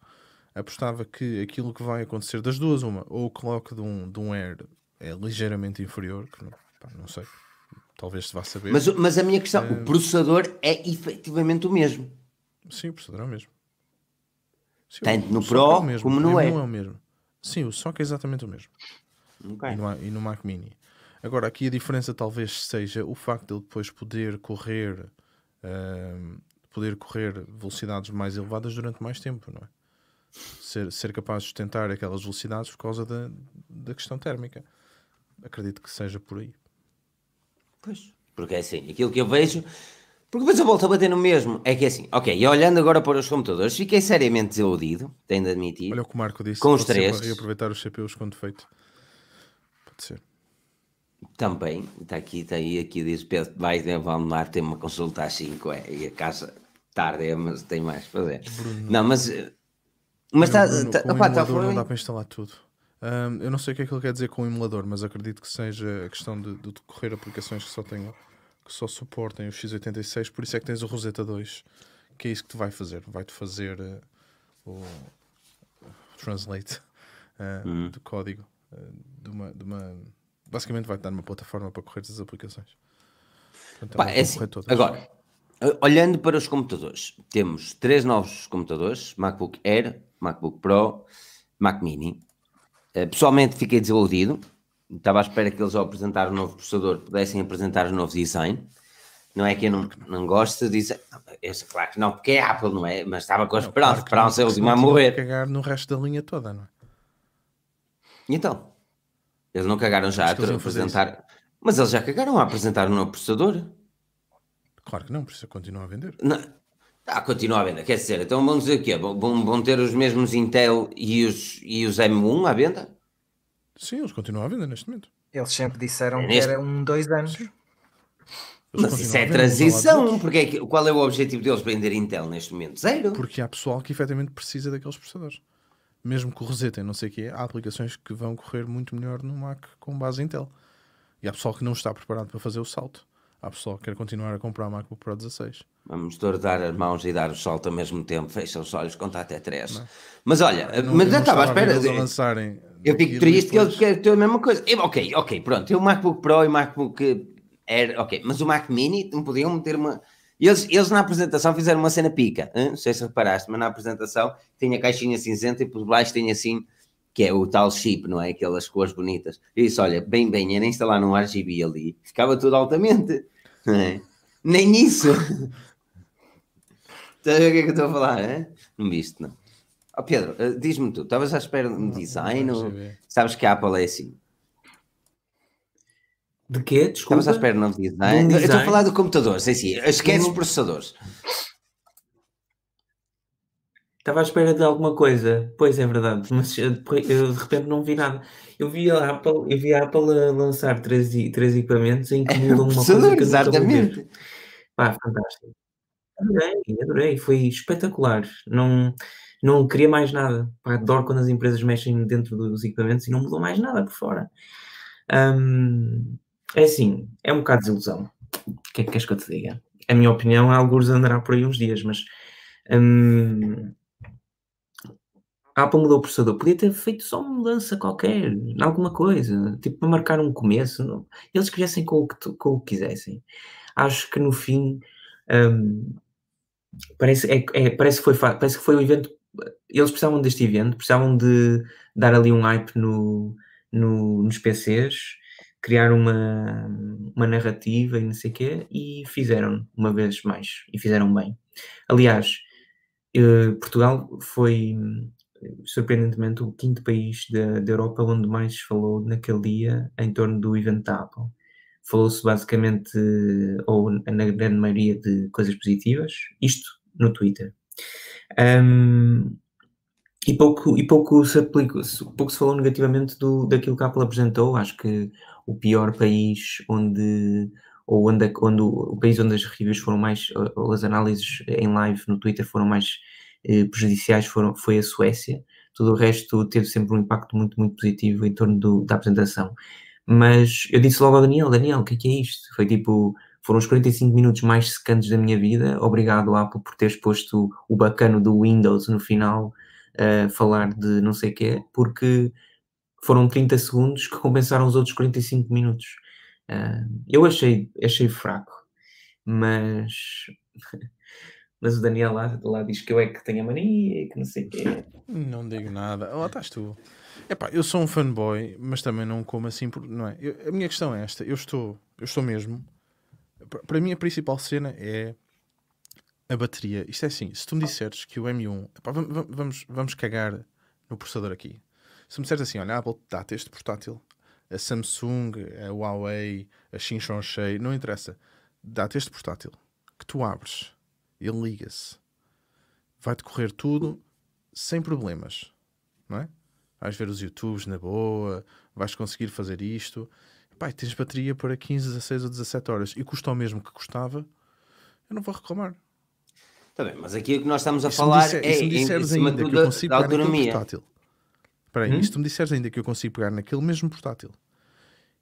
apostava que aquilo que vai acontecer das duas, uma, ou o clock de um, de um Air é ligeiramente inferior, que não, pá, não sei, talvez se vá saber. Mas, mas a minha questão, é... o processador é efetivamente o mesmo. Sim, o processador é o mesmo. Sim, Tanto o, no Pro é como no Air. Não é o mesmo. Sim, o SOC é exatamente o mesmo. Okay. E, no, e no Mac Mini. Agora, aqui a diferença talvez seja o facto de ele depois poder correr, uh, poder correr velocidades mais elevadas durante mais tempo, não é? Ser, ser capaz de sustentar aquelas velocidades por causa da, da questão térmica. Acredito que seja por aí. Pois, porque é assim, aquilo que eu vejo, porque depois eu volto a bater no mesmo, é que é assim, ok, e olhando agora para os computadores, fiquei seriamente desiludido, tenho de admitir. Olha o que o Marco disse, com os três. aproveitar os CPUs com defeito. Pode ser. Também, está aqui, está aí, aqui diz Pedro vai vamos lá, tem uma consulta às 5, é, e a casa tarde é, mas tem mais para fazer. Bruno, não, mas mas está, tá, opa, tá não dá para instalar tudo. Um, eu não sei o que é que ele quer dizer com o emulador, mas acredito que seja a questão de, de decorrer aplicações que só tenham que só suportem o x86, por isso é que tens o Rosetta 2, que é isso que te vai fazer, vai-te fazer uh, o translate uh, hum. do código uh, de uma, de uma basicamente vai-te dar uma plataforma para correr as aplicações. Portanto, Pá, é assim, agora, olhando para os computadores, temos três novos computadores: MacBook Air, MacBook Pro, Mac Mini. Uh, pessoalmente fiquei desiludido. estava à espera que eles, ao apresentar o novo processador, pudessem apresentar o novo design. Não é que eu não, não gosto de dizer, eu claro que não, porque é Apple, não é? Mas estava com a esperança, Claro não, esperança é a última morrer. cagar no resto da linha toda, não é? Então? Eles não cagaram já Acho a apresentar. Mas eles já cagaram a apresentar o novo processador. Claro que não, por isso continua a vender. Não. Ah, continua a venda, quer dizer, então vão dizer o quê? Vão, ter os mesmos Intel e os, e os M1 à venda? Sim, eles continuam a vender neste momento. Eles sempre disseram É que era um, dois anos. Mas isso é transição, porque é que, qual é o objetivo deles vender Intel neste momento? Zero. Porque há pessoal que efetivamente precisa daqueles processadores. Mesmo que o resetem, não sei o que há aplicações que vão correr muito melhor no Mac com base Intel. E há pessoal que não está preparado para fazer o salto. Há pessoal que quer continuar a comprar MacBook Pro 16. Vamos dar as mãos e dar o salto ao mesmo tempo, fecha os olhos, conta até três. Mas olha, Não- mas não estava à espera. de- lançarem Eu fico triste que eles depois- querem ter a mesma coisa. Eu, ok, ok, pronto. Eu MacBook Pro e MacBook Air, ok. Mas o Mac Mini não podiam meter uma. Eles, eles na apresentação fizeram uma cena pica. hein? Não sei se reparaste, mas na apresentação tinha a caixinha cinzenta e por baixo tinha assim, que é o tal chip, não é? Aquelas cores bonitas. Eu disse: olha, bem, bem, era instalar um RGB ali, ficava tudo altamente. é? Nem isso. Estás a ver o que é que eu estou a falar? hein? Não viste, não. Ó Pedro, eh, diz-me tu, estavas à espera de um design? ou-. Sabes que a Apple é assim. De quê? Desculpa. Estavas à espera um novo design? De um Eu estou a falar do computador, sei sim. Esquece os Não. processadores. Estava à espera de alguma coisa. Pois é verdade, mas eu, de repente não vi nada. Eu vi a Apple, eu vi a Apple a lançar três, três equipamentos em que mudam uma coisa que exatamente. Pá, fantástico. Adorei, adorei, foi espetacular. Não, não queria mais nada. Pá, adoro quando as empresas mexem dentro dos equipamentos e não mudam mais nada por fora. Hum, é assim, é um bocado de desilusão. O que é que queres que eu te diga? A minha opinião, alguns andará por aí uns dias, mas hum, a Apple mudou o processador. Podia ter feito só uma mudança qualquer, em alguma coisa, tipo para marcar um começo. não- Eles que viessem com o que, com o que quisessem. Acho que no fim hum, parece, é, é- parece, que foi, parece que foi o evento. Eles precisavam deste evento, precisavam de dar ali um hype no, no- nos PCs, criar uma, uma narrativa e não sei o quê, e fizeram uma vez mais, e fizeram bem. Aliás, eh, Portugal foi surpreendentemente o quinto país da, da Europa onde mais falou naquele dia em torno do evento da Apple. Falou-se basicamente, ou na grande maioria, de coisas positivas, isto no Twitter. Ahm, e pouco, e pouco, se aplicou, pouco se falou negativamente do, daquilo que a Apple apresentou. Acho que o pior país onde, ou onde, onde o, país onde as reviews foram mais, ou as análises em live no Twitter foram mais eh, prejudiciais foram, foi a Suécia. Tudo o resto teve sempre um impacto muito, muito positivo em torno do, da apresentação. Mas eu disse logo ao Daniel, Daniel, o que é que é isto? Foi tipo, foram os 45 minutos mais secantes da minha vida. Obrigado, Apple, por teres posto o bacano do Windows no final a falar de não sei o quê, porque foram 30 segundos que compensaram os outros 45 minutos. Ah, eu achei, achei fraco, mas, mas o Daniel lá, lá diz que eu é que tenho a mania que não sei o quê. Não digo nada. Lá estás tu. Epá, eu sou um fanboy, mas também não como assim, por- não é? Eu- a minha questão é esta. Eu estou, eu estou mesmo. pa- Para mim a principal cena é a bateria. Isto é assim, se tu me disseres que o M1, epá, vam- vam- vamos, vamos cagar no processador aqui. Se me disseres assim, olha, a Apple dá-te este portátil, a Samsung, a Huawei, a Xinjiang, não interessa, dá-te este portátil que tu abres, ele liga-se, vai-te correr tudo sem problemas, não é? Vais ver os YouTubes na boa, vais conseguir fazer isto. Pai, tens bateria para 15, 16 ou 17 horas e custa o mesmo que custava, eu não vou reclamar. Tá bem, mas aqui o que nós estamos a E falar disser- é, se me em, cima ainda da, da autonomia. portátil. Espera aí, Hum? e se tu me disseres ainda que eu consigo pegar naquele mesmo portátil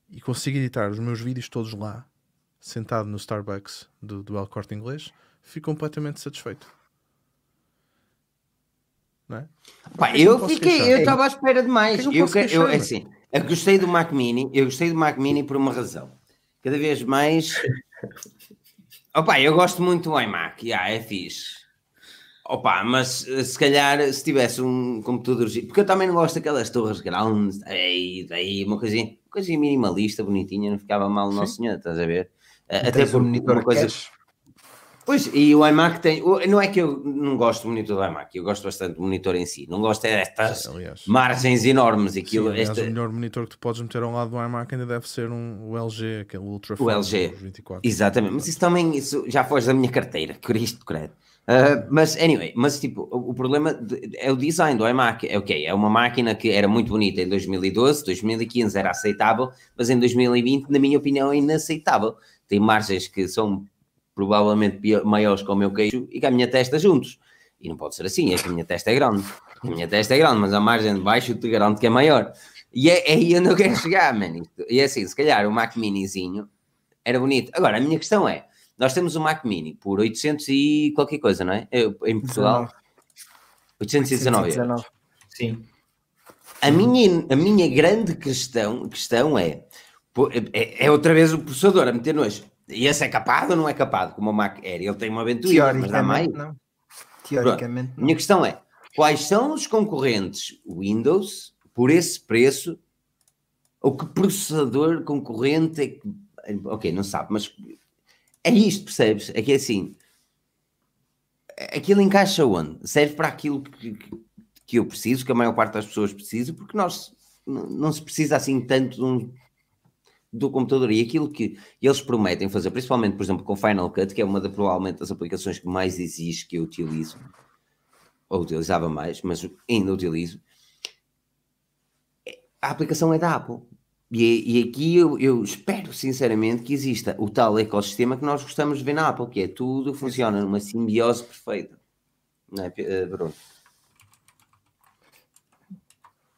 e consigo editar os meus vídeos todos lá, sentado no Starbucks do, do El Corte Inglês, fico completamente satisfeito. Não é? Pá, que eu não fiquei, queixar? eu estava à espera de mais. Porquê que não Eu, posso que- eu, queixar? é assim, eu gostei do Mac Mini, eu gostei do Mac Mini por uma razão. Cada vez mais. Opa, eu gosto muito do iMac, yeah, é fixe. Opa, mas eh, se calhar se tivesse um computador, porque eu também não gosto daquelas torres grandes, aí, daí uma coisinha, uma coisinha minimalista, bonitinha, não ficava mal o nosso senhor, estás a ver? Eh, Até por uma coisa. Pois, e o iMac tem. Não é que eu não gosto do monitor do iMac, eu gosto bastante do monitor em si. Não gosto é destas aliás, margens enormes. Aquilo, sim, aliás, O melhor monitor que tu podes meter ao lado do iMac ainda deve ser um, o LG, aquele Ultra O LG. 24. Exatamente, mas isso também isso já foge da minha carteira, Cristo, credo. Uh, mas, anyway, mas tipo, o, o problema de, é o design do iMac. É ok, é uma máquina que era muito bonita em 2012, 2015 era aceitável, mas em 2020, na minha opinião, é inaceitável. Tem margens que são provavelmente maiores que o meu queixo e com a minha testa juntos. E não pode ser assim, é que a minha testa é grande. A minha testa é grande, mas a margem de baixo te garanto que é maior. E é, é aí onde eu quero chegar, mano. E é assim, se calhar o Mac Minizinho era bonito. Agora, a minha questão é, nós temos o Mac Mini por 800 e qualquer coisa, não é? Eu, em Portugal, 819 euros. Sim. A minha, a minha grande questão, questão é, é, é outra vez o processador a meter nojo. E esse é capado ou não é capado? Como o Mac Air? Ele tem uma aventura, mas dá mais? Não. Teoricamente Pronto. não. Minha questão é, quais são os concorrentes Windows por esse preço? Ou que processador concorrente é que... Ok, não sabe, mas é isto, percebes? É que é assim, aquilo encaixa onde? Serve para aquilo que, que eu preciso, que a maior parte das pessoas precisa, porque nós não, se precisa assim tanto de um do computador e aquilo que eles prometem fazer, principalmente, por exemplo, com Final Cut, que é uma de provavelmente das aplicações que mais exige que eu utilizo, ou utilizava mais, mas ainda utilizo, a aplicação é da Apple. E, e aqui eu, eu, espero sinceramente que exista o tal ecossistema que nós gostamos de ver na Apple, que é tudo funciona numa simbiose perfeita. Não é, eh, Bruno?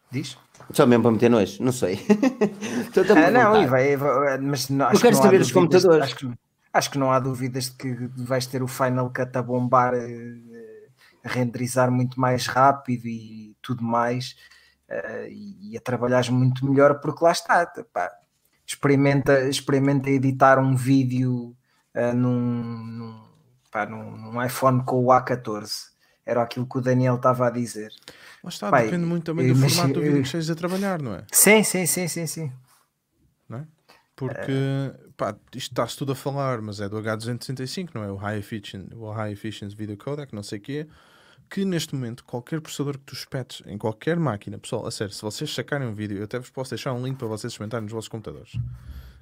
Diz? Só mesmo para meter nojo, não sei. ah, não, e vai, mas não, acho, que não ver os computadores. Acho que, acho que não há dúvidas de que vais ter o Final Cut a bombar, eh, a renderizar muito mais rápido e tudo mais, uh, e a trabalhar muito melhor, porque lá está. Pá, experimenta, experimenta editar um vídeo uh, num, num, pá, num, num iPhone com o A14 era aquilo que o Daniel estava a dizer. Mas está, Pai, depende muito também do formato do vídeo que estejas a trabalhar, não é? Sim, sim, sim, sim, sim. Não é? Porque, uh... pá, isto está-se tudo a falar, mas é do H265, não é? O High Efficiency, o High Efficiency Video Codec, não sei o quê, que neste momento qualquer processador que tu espetes em qualquer máquina, pessoal, a sério, se vocês sacarem um vídeo, eu até vos posso deixar um link para vocês experimentarem nos vossos computadores.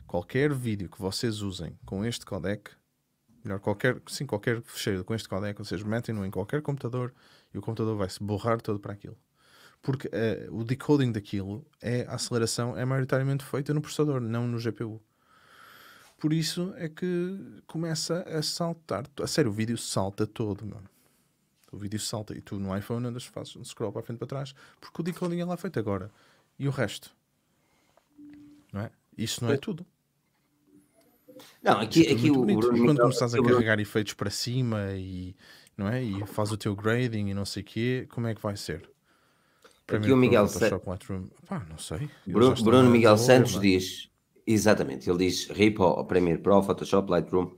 Qualquer vídeo que vocês usem com este codec, melhor, qualquer, sim, qualquer fecheiro com este codec, vocês metem-no em qualquer computador e o computador vai se borrar todo para aquilo. Porque uh, o decoding daquilo, é, a aceleração é maioritariamente feita no processador, não no GPU. Por isso é que começa a saltar. A sério, o vídeo salta todo, mano. O vídeo salta e tu no iPhone andas, fazes um scroll para a frente para trás, porque o decoding é lá feito agora. E o resto? Não é? Isso não é tudo. Não, aqui, aqui o, Bruno quando começas a carregar efeitos para cima e, não é? e faz o teu grading e não sei o quê, como é que vai ser? Aqui o Miguel Santos. não sei. Bruno, Bruno Miguel Santos diz exatamente, ele diz RIP ao Premiere Pro, Photoshop, Lightroom.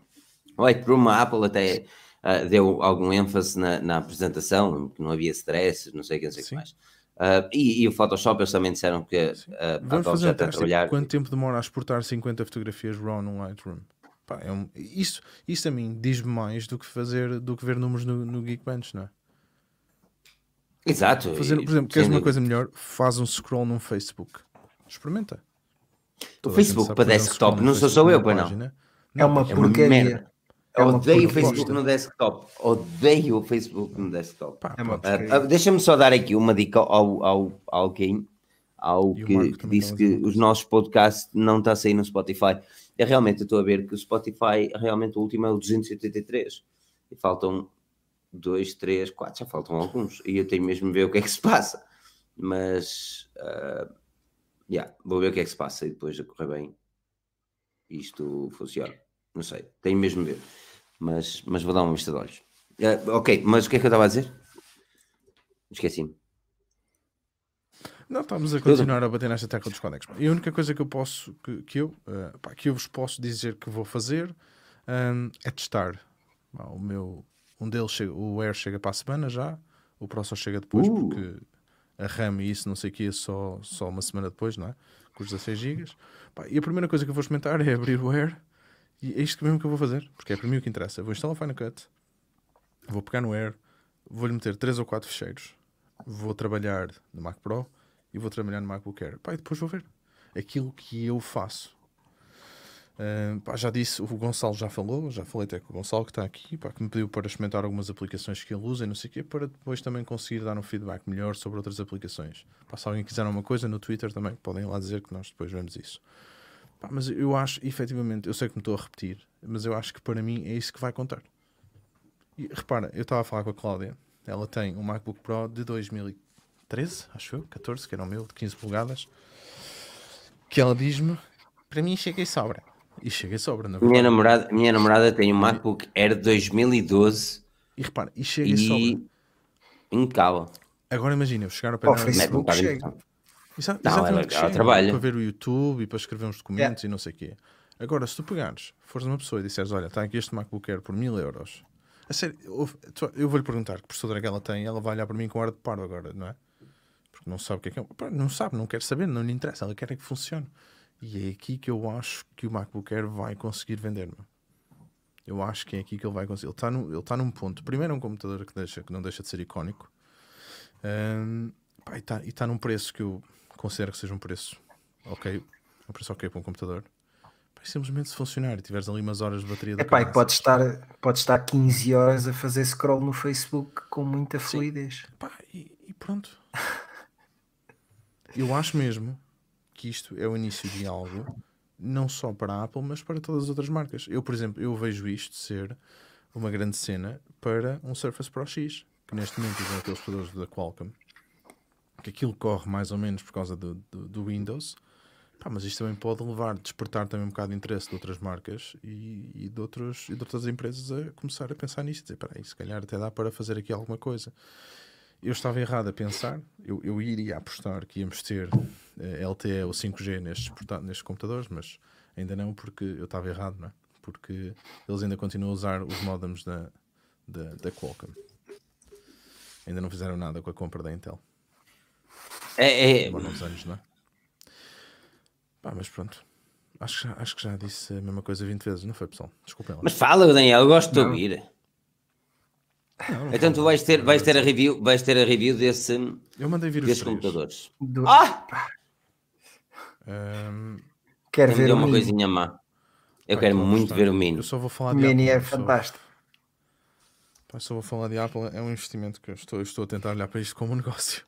Lightroom, a Apple até uh, deu algum ênfase na, na, apresentação, que não havia stress, não sei o que, não sei o que mais. Uh, e, e, o Photoshop eles também disseram que uh, Apple já está a trabalhar. Quanto tempo demora a exportar 50 fotografias RAW num Lightroom? Pá, é um, isso, isso a mim diz-me mais do que fazer do que ver números no, no Geekbench, não é? Exato. Fazer, por exemplo, queres uma coisa melhor? Faz um scroll num Facebook. Experimenta. O Facebook para desktop, não sou só eu, pois não. não. É uma é porcaria. É odeio o Facebook no desktop. Odeio o Facebook no desktop. Pá, é uh, Deixa-me só dar aqui uma dica ao, ao, ao alguém ao que, que disse que os nossos podcasts não está a sair no Spotify. É realmente, eu estou a ver que o Spotify, realmente o último é o 283. E faltam dois, três, quatro, já faltam alguns. E eu tenho mesmo de ver o que é que se passa. Mas, uh, yeah, vou ver o que é que se passa e depois a correr bem isto funciona. Não sei, tenho mesmo de ver. Mas, mas vou dar uma vista de olhos. Uh, ok, mas o que é que eu estava a dizer? Esqueci-me. Não, estamos a continuar a bater nesta tecla dos codecs. E a única coisa que eu posso, que, que eu, uh, pá, que eu vos posso dizer que vou fazer um, é testar o meu Um deles, chega, o Air chega para a semana já, o só chega depois Uh. porque a RAM e isso, não sei o que, só, só uma semana depois, não é? Com os 16 GB. E a primeira coisa que eu vou experimentar é abrir o Air e é isto mesmo que eu vou fazer, porque é para mim o que interessa. Vou instalar o Final Cut, vou pegar no Air, vou-lhe meter 3 ou 4 fecheiros, vou trabalhar no Mac Pro e vou trabalhar no MacBook Air. Pá, e depois vou ver aquilo que eu faço. Ah, pá, já disse, o Gonçalo já falou, já falei até com o Gonçalo que está aqui, pá, que me pediu para experimentar algumas aplicações que ele usa e não sei o quê, para depois também conseguir dar um feedback melhor sobre outras aplicações. Pá, se alguém quiser alguma coisa no Twitter também, podem lá dizer que nós depois vemos isso. Pá, mas eu acho, efetivamente, eu sei que me estou a repetir, mas eu acho que para mim é isso que vai contar. E repara, eu estava a falar com a Cláudia, ela tem um MacBook Pro de 2013, acho eu, 14, que era o meu, de 15 polegadas, que ela diz-me, para mim chega e sobra. E chega e sobra, na Minha namorada, minha namorada tem um MacBook Air 2012 E repara, e chega e sobra. e impecável. Agora imagina, eu chegar ao pé dela- Mete um Facebook de chega. Exa- Não, exatamente ela- trabalha. Para ver o YouTube e para escrever uns documentos e não sei o quê. Agora, se tu pegares, fores uma pessoa e disseres, olha, está aqui este MacBook Air por mil euros. A sério, eu, vou-lhe perguntar que processador é que ela tem ela vai olhar para mim com ar de parvo agora, não é? Porque não sabe o que é que é. Não sabe, não quer saber, não lhe interessa, ela quer é que funcione. E é aqui que eu acho que o MacBook Air vai conseguir vender, meu. Eu acho que é aqui que ele vai conseguir. Ele está num, ele está num ponto. Primeiro é um computador que, deixa, que não deixa de ser icónico. Ahm, pá, e está e tá num preço que eu considero que seja um preço ok. Um preço ok para um computador. Simplesmente se funcionar e tiveres ali umas horas de bateria Epá, e caraças, pode estar, pode estar 15 horas a fazer scroll no Facebook com muita fluidez. pá, e, e pronto. Eu acho mesmo que isto é o início de algo não só para a Apple, mas para todas as outras marcas. Eu, por exemplo, eu vejo isto ser uma grande cena para um Surface Pro X, que neste momento usam aqueles produtos da Qualcomm, que aquilo corre mais ou menos por causa do, do, do Windows, Pá, mas isto também pode levar, despertar também um bocado de interesse de outras marcas e, e, de, outros, e de outras empresas a começar a pensar nisto, dizer, peraí, se calhar até dá para fazer aqui alguma coisa. Eu estava errado a pensar, eu, eu iria apostar que íamos ter eh, LTE ou 5G nestes, nestes computadores, mas ainda não, porque eu estava errado, não é? Porque eles ainda continuam a usar os modems da, da, da Qualcomm. Ainda não fizeram nada com a compra da Intel. É, é, uns anos, não é? Pá, mas pronto. Acho, que já- acho que já disse a mesma coisa 20 vezes, não foi, pessoal? Desculpem lá. mas fala, Daniel, eu gosto de Não. ouvir. Não, não Então tu vais ter, vais ter a review, vais ter a review desse, Eu mandei vir desses computadores. Do- Ah! Ahm, Quero Tem-me ver uma coisinha má. Eu pá, quero então, muito ver o Mini. Eu só vou O falar de Mini é Apple. só- fantástico. pá, só vou falar de Apple. É um investimento que eu estou, eu estou a tentar olhar para isto como um negócio.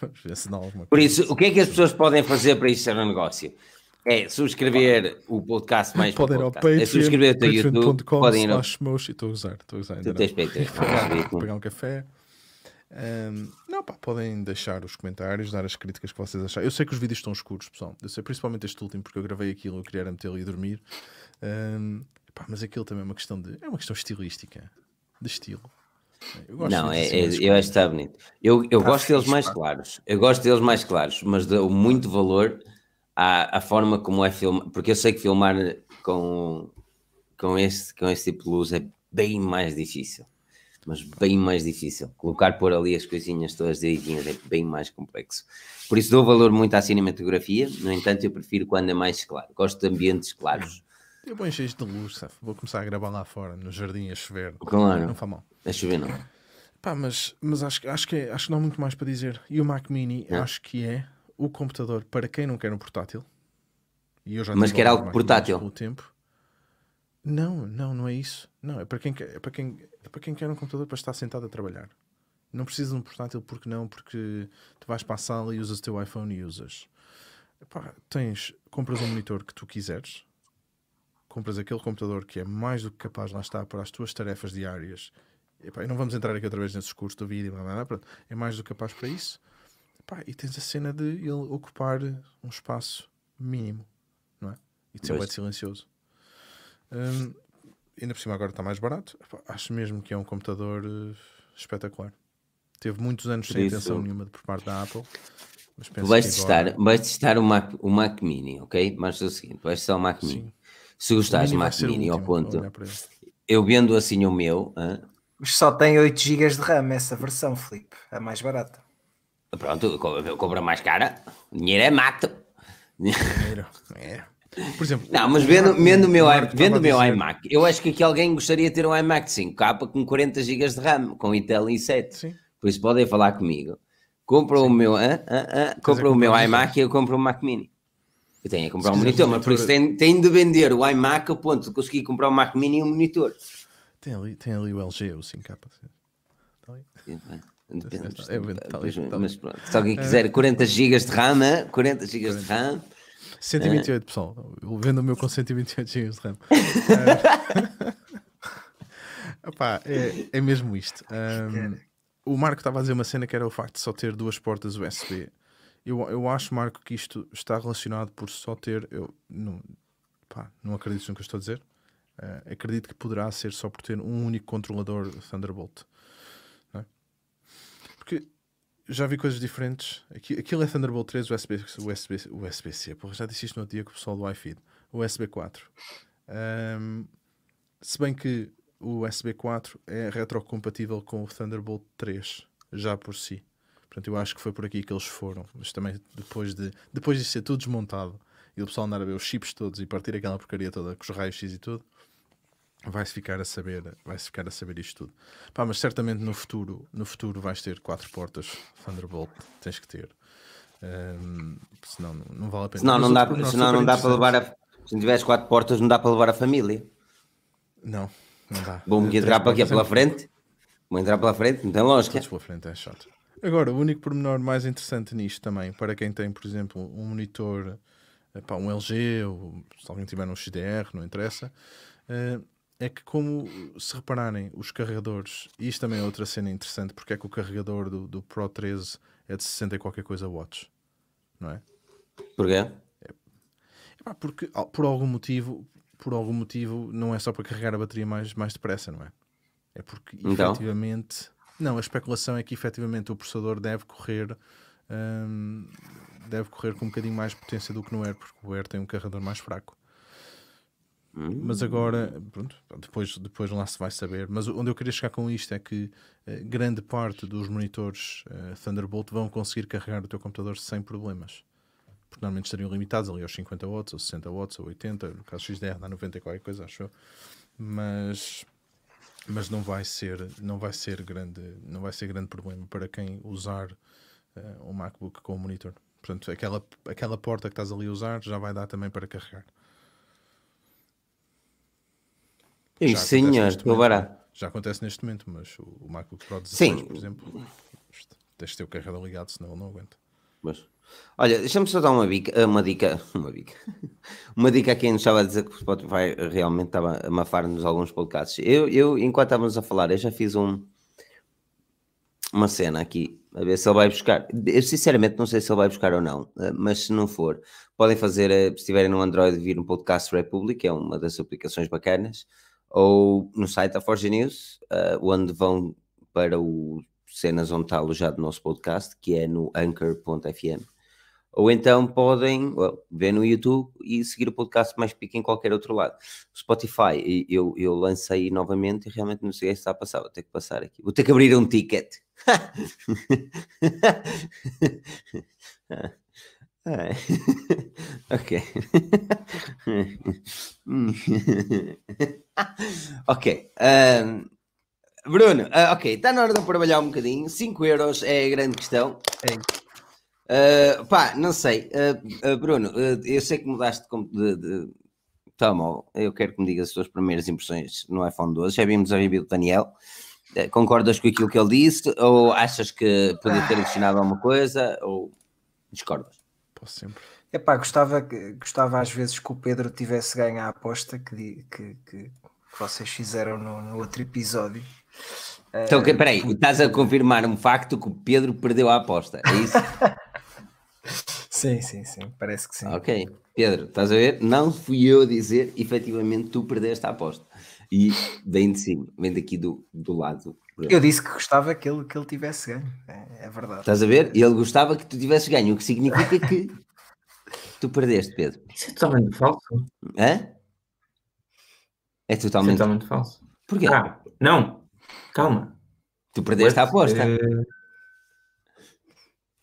Por isso, o que é que as pessoas podem fazer para isto ser um negócio? É subscrever o podcast mais Podem ir ao podcast. É Patreon, subscrever o teu YouTube. Podem ir ao... moshi. Estou a usar, estou a usar. ainda Tu tens Patreon. Vou pegar, um café. Ahm, não, pá, podem deixar os comentários, dar as críticas que vocês acharem. Eu sei que os vídeos estão escuros, pessoal. Eu sei principalmente este último, porque eu gravei aquilo, eu queria metê-lo e dormir. Ahm, pá, mas aquilo também é uma questão de. É uma questão estilística. De estilo. Eu gosto Não, é, assim é- eu acho que está bonito. Eu, eu Tá gosto deles mais claros. Eu gosto deles mais claros, mas dou muito valor à, à forma como é filmar, porque eu sei que filmar com, com, este, com este tipo de luz é bem mais difícil. Mas bem mais difícil. Colocar por ali as coisinhas todas direitinhas é bem mais complexo. Por isso dou valor muito à cinematografia, no entanto, eu prefiro quando é mais claro. Gosto de ambientes claros. Eu vou encher isto de luz, sabe? Vou começar a gravar lá fora, no jardim, a chover. Claro. Não faz mal. A chover não. Pá, mas, mas acho, que- acho, que é- acho que não há muito mais para dizer. E o Mac Mini Não. acho que é o computador para quem não quer um portátil. E eu já Mas quer algo portátil? pelo tempo. Não, não, não é isso. Não, é para quem quer, é para quem, é para quem quer um computador para estar sentado a trabalhar. Não precisa de um portátil porque não, porque tu vais para a sala e usas o teu iPhone e usas. Epá, tens, compras um monitor que tu quiseres, compras aquele computador que é mais do que capaz, lá está, para as tuas tarefas diárias. Epá, e não vamos entrar aqui outra vez nesses cursos do vídeo, blá, blá, blá, pronto. é mais do que capaz para isso. Epá, e tens a cena de ele ocupar um espaço mínimo, não é? E de ser de silencioso. Hum, ainda por cima agora está mais barato. Epá, acho mesmo que é um computador eh, espetacular. Teve muitos anos Por sem isso- atenção nenhuma por parte da Apple. Mas Tu penso vais que testar, agora- vais testar o Mac, o Mac Mini, ok? Mas é o seguinte, vais testar o Mac Mini. Se O gostares vai Mac o Mini ao último a ponto, eu vendo assim o meu, hã, Só tem 8 GB de RAM essa versão, Felipe. A mais barata. Pronto, co- compra mais cara. O dinheiro é mato. Dinheiro. É. Por exemplo, Não, mas vendo, vendo o meu, vendo o meu iMac, eu acho que aqui alguém gostaria de ter um iMac de 5K com 40 GB de RAM, com Intel i7. Sim. Por isso podem falar comigo. Compra o meu? Hã? Hã? compra o meu iMac e eu compro um Mac Mini. Eu tenho que comprar um monitor, um mas por isso tenho, tenho de vender o iMac a ponto de conseguir comprar um Mac Mini e um monitor. Tem ali, tem ali o LG, o 5K. Está ali. Depende, É, é, tá ali, Pois, tá ali. mas pronto, se alguém quiser 40 GB de RAM, hã? 40 GB de RAM, 128, pessoal. Eu vendo o meu com 128 GB de RAM. Epá, é, é mesmo isto. Ahm, o Marco estava a dizer uma cena que era o facto de só ter duas portas USB. Eu, eu acho, Marco, que isto está relacionado por só ter. Eu não, pá, não acredito no que eu estou a dizer. Ah, acredito que poderá ser só por ter um único controlador Thunderbolt. é? Porque já vi coisas diferentes. Aqui- Aquilo é Thunderbolt 3, USB, USB, USB-C. Porra, já disse isto no dia com o pessoal do iFeed. USB 4. Ahm, se bem que o USB 4 é retrocompatível com o Thunderbolt 3, já por si. Portanto, eu acho que foi por aqui que eles foram. Mas também depois de depois de ser tudo desmontado e o pessoal andar a ver os chips todos e partir aquela porcaria toda com os raios X e tudo, vai-se ficar a saber, vai-se ficar a saber isto tudo. Pá, mas certamente no futuro, no futuro vais ter quatro portas Thunderbolt, tens que ter. Ahm, senão não, não vale a pena. senão Mas não dá, outro senão não dá para levar a. Se não tiveres quatro portas, não dá para levar a família. Não, não dá. Vou-me entrar para portas Pela é- frente? Vou entrar pela frente? Não tem lógica. Todos pela frente é chato. Agora, o único pormenor mais interessante nisto também, para quem tem, por exemplo, um monitor, epá, um LG, ou se alguém tiver um XDR, não interessa, eh, é que como se repararem os carregadores, e isto também é outra cena interessante, porque é que o carregador do, do Pro 13 é de 60 e qualquer coisa watts, não é? Porquê? Epá, porque por algum motivo, por algum motivo, não é só para carregar a bateria mais, mais depressa, não é? É porque Então? efetivamente. Não, a especulação é que efetivamente o processador deve correr. hum, deve correr com um bocadinho mais potência do que no Air, porque o Air tem um carregador mais fraco. Mas agora, pronto, depois, depois lá se vai saber. Mas onde eu queria chegar com isto é que eh, grande parte dos monitores eh, Thunderbolt vão conseguir carregar o teu computador sem problemas porque normalmente estariam limitados ali aos 50 watts, ou 60 watts, ou 80, no caso XDR dá 90 e qualquer coisa, acho eu. Mas, mas não vai ser, não vai ser grande, não vai ser grande problema para quem usar eh, um MacBook com o monitor. Portanto, aquela, aquela porta que estás ali a usar já vai dar também para carregar. Sim, Já acontece senhor, neste estou momento, barato. Já acontece neste momento, mas o, o MacBook Pro 16, Sim. por exemplo, tens de ter o carregador ligado, senão ele não aguenta. Mas, olha, deixa-me só dar uma dica, uma dica, uma dica, uma dica a quem nos estava a dizer que o Spotify realmente estava a mafar-nos alguns podcasts. Eu, eu, enquanto estávamos a falar, eu já fiz um, uma cena aqui, a ver se ele vai buscar. Eu sinceramente não sei se ele vai buscar ou não, eh, mas se não for, podem fazer, eh, se estiverem no Android, vir um podcast Republic, é uma das aplicações bacanas, ou no site da Forge News, eh, onde vão para o cenas onde está alojado o nosso podcast, que é no anchor.fm. Ou então podem well, ver no YouTube e seguir o podcast mais pique em qualquer outro lado. Spotify, eu, eu lancei novamente e realmente não sei se está a passar. Vou ter que passar aqui. Vou ter que abrir um ticket. Ok. ok. ahm, Bruno, ah, ok, está na hora de trabalhar um bocadinho. 5 euros é a grande questão. É. Uh, pá, não sei. Uh, uh, Bruno, uh, eu sei que mudaste de, de, de telemóvel. Eu quero que me digas as tuas primeiras impressões no iPhone 12. Já vimos a review do Daniel. Uh, concordas com aquilo que ele disse? Ou achas que podia ter adicionado alguma coisa? Ou discordas? Posso sempre. Epá, gostava, gostava às vezes que o Pedro tivesse ganho a aposta que, que, que- vocês fizeram no, no outro episódio. Então, ok, peraí, estás a confirmar um facto que o Pedro perdeu a aposta. É isso? Sim, sim, sim, parece que sim. ok, Pedro, estás a ver? Não fui eu a dizer, efetivamente, tu perdeste a aposta. E vem de cima, vem daqui do, do lado. Eu disse que gostava que ele, que ele tivesse ganho, é, é verdade. Estás a ver? Ele gostava que tu tivesses ganho, o que significa que tu perdeste, Pedro. Isso é totalmente falso. Hã? É Isso é totalmente. totalmente falso. Porquê? Ah, não. Calma. Tu perdeste a aposta. Eh,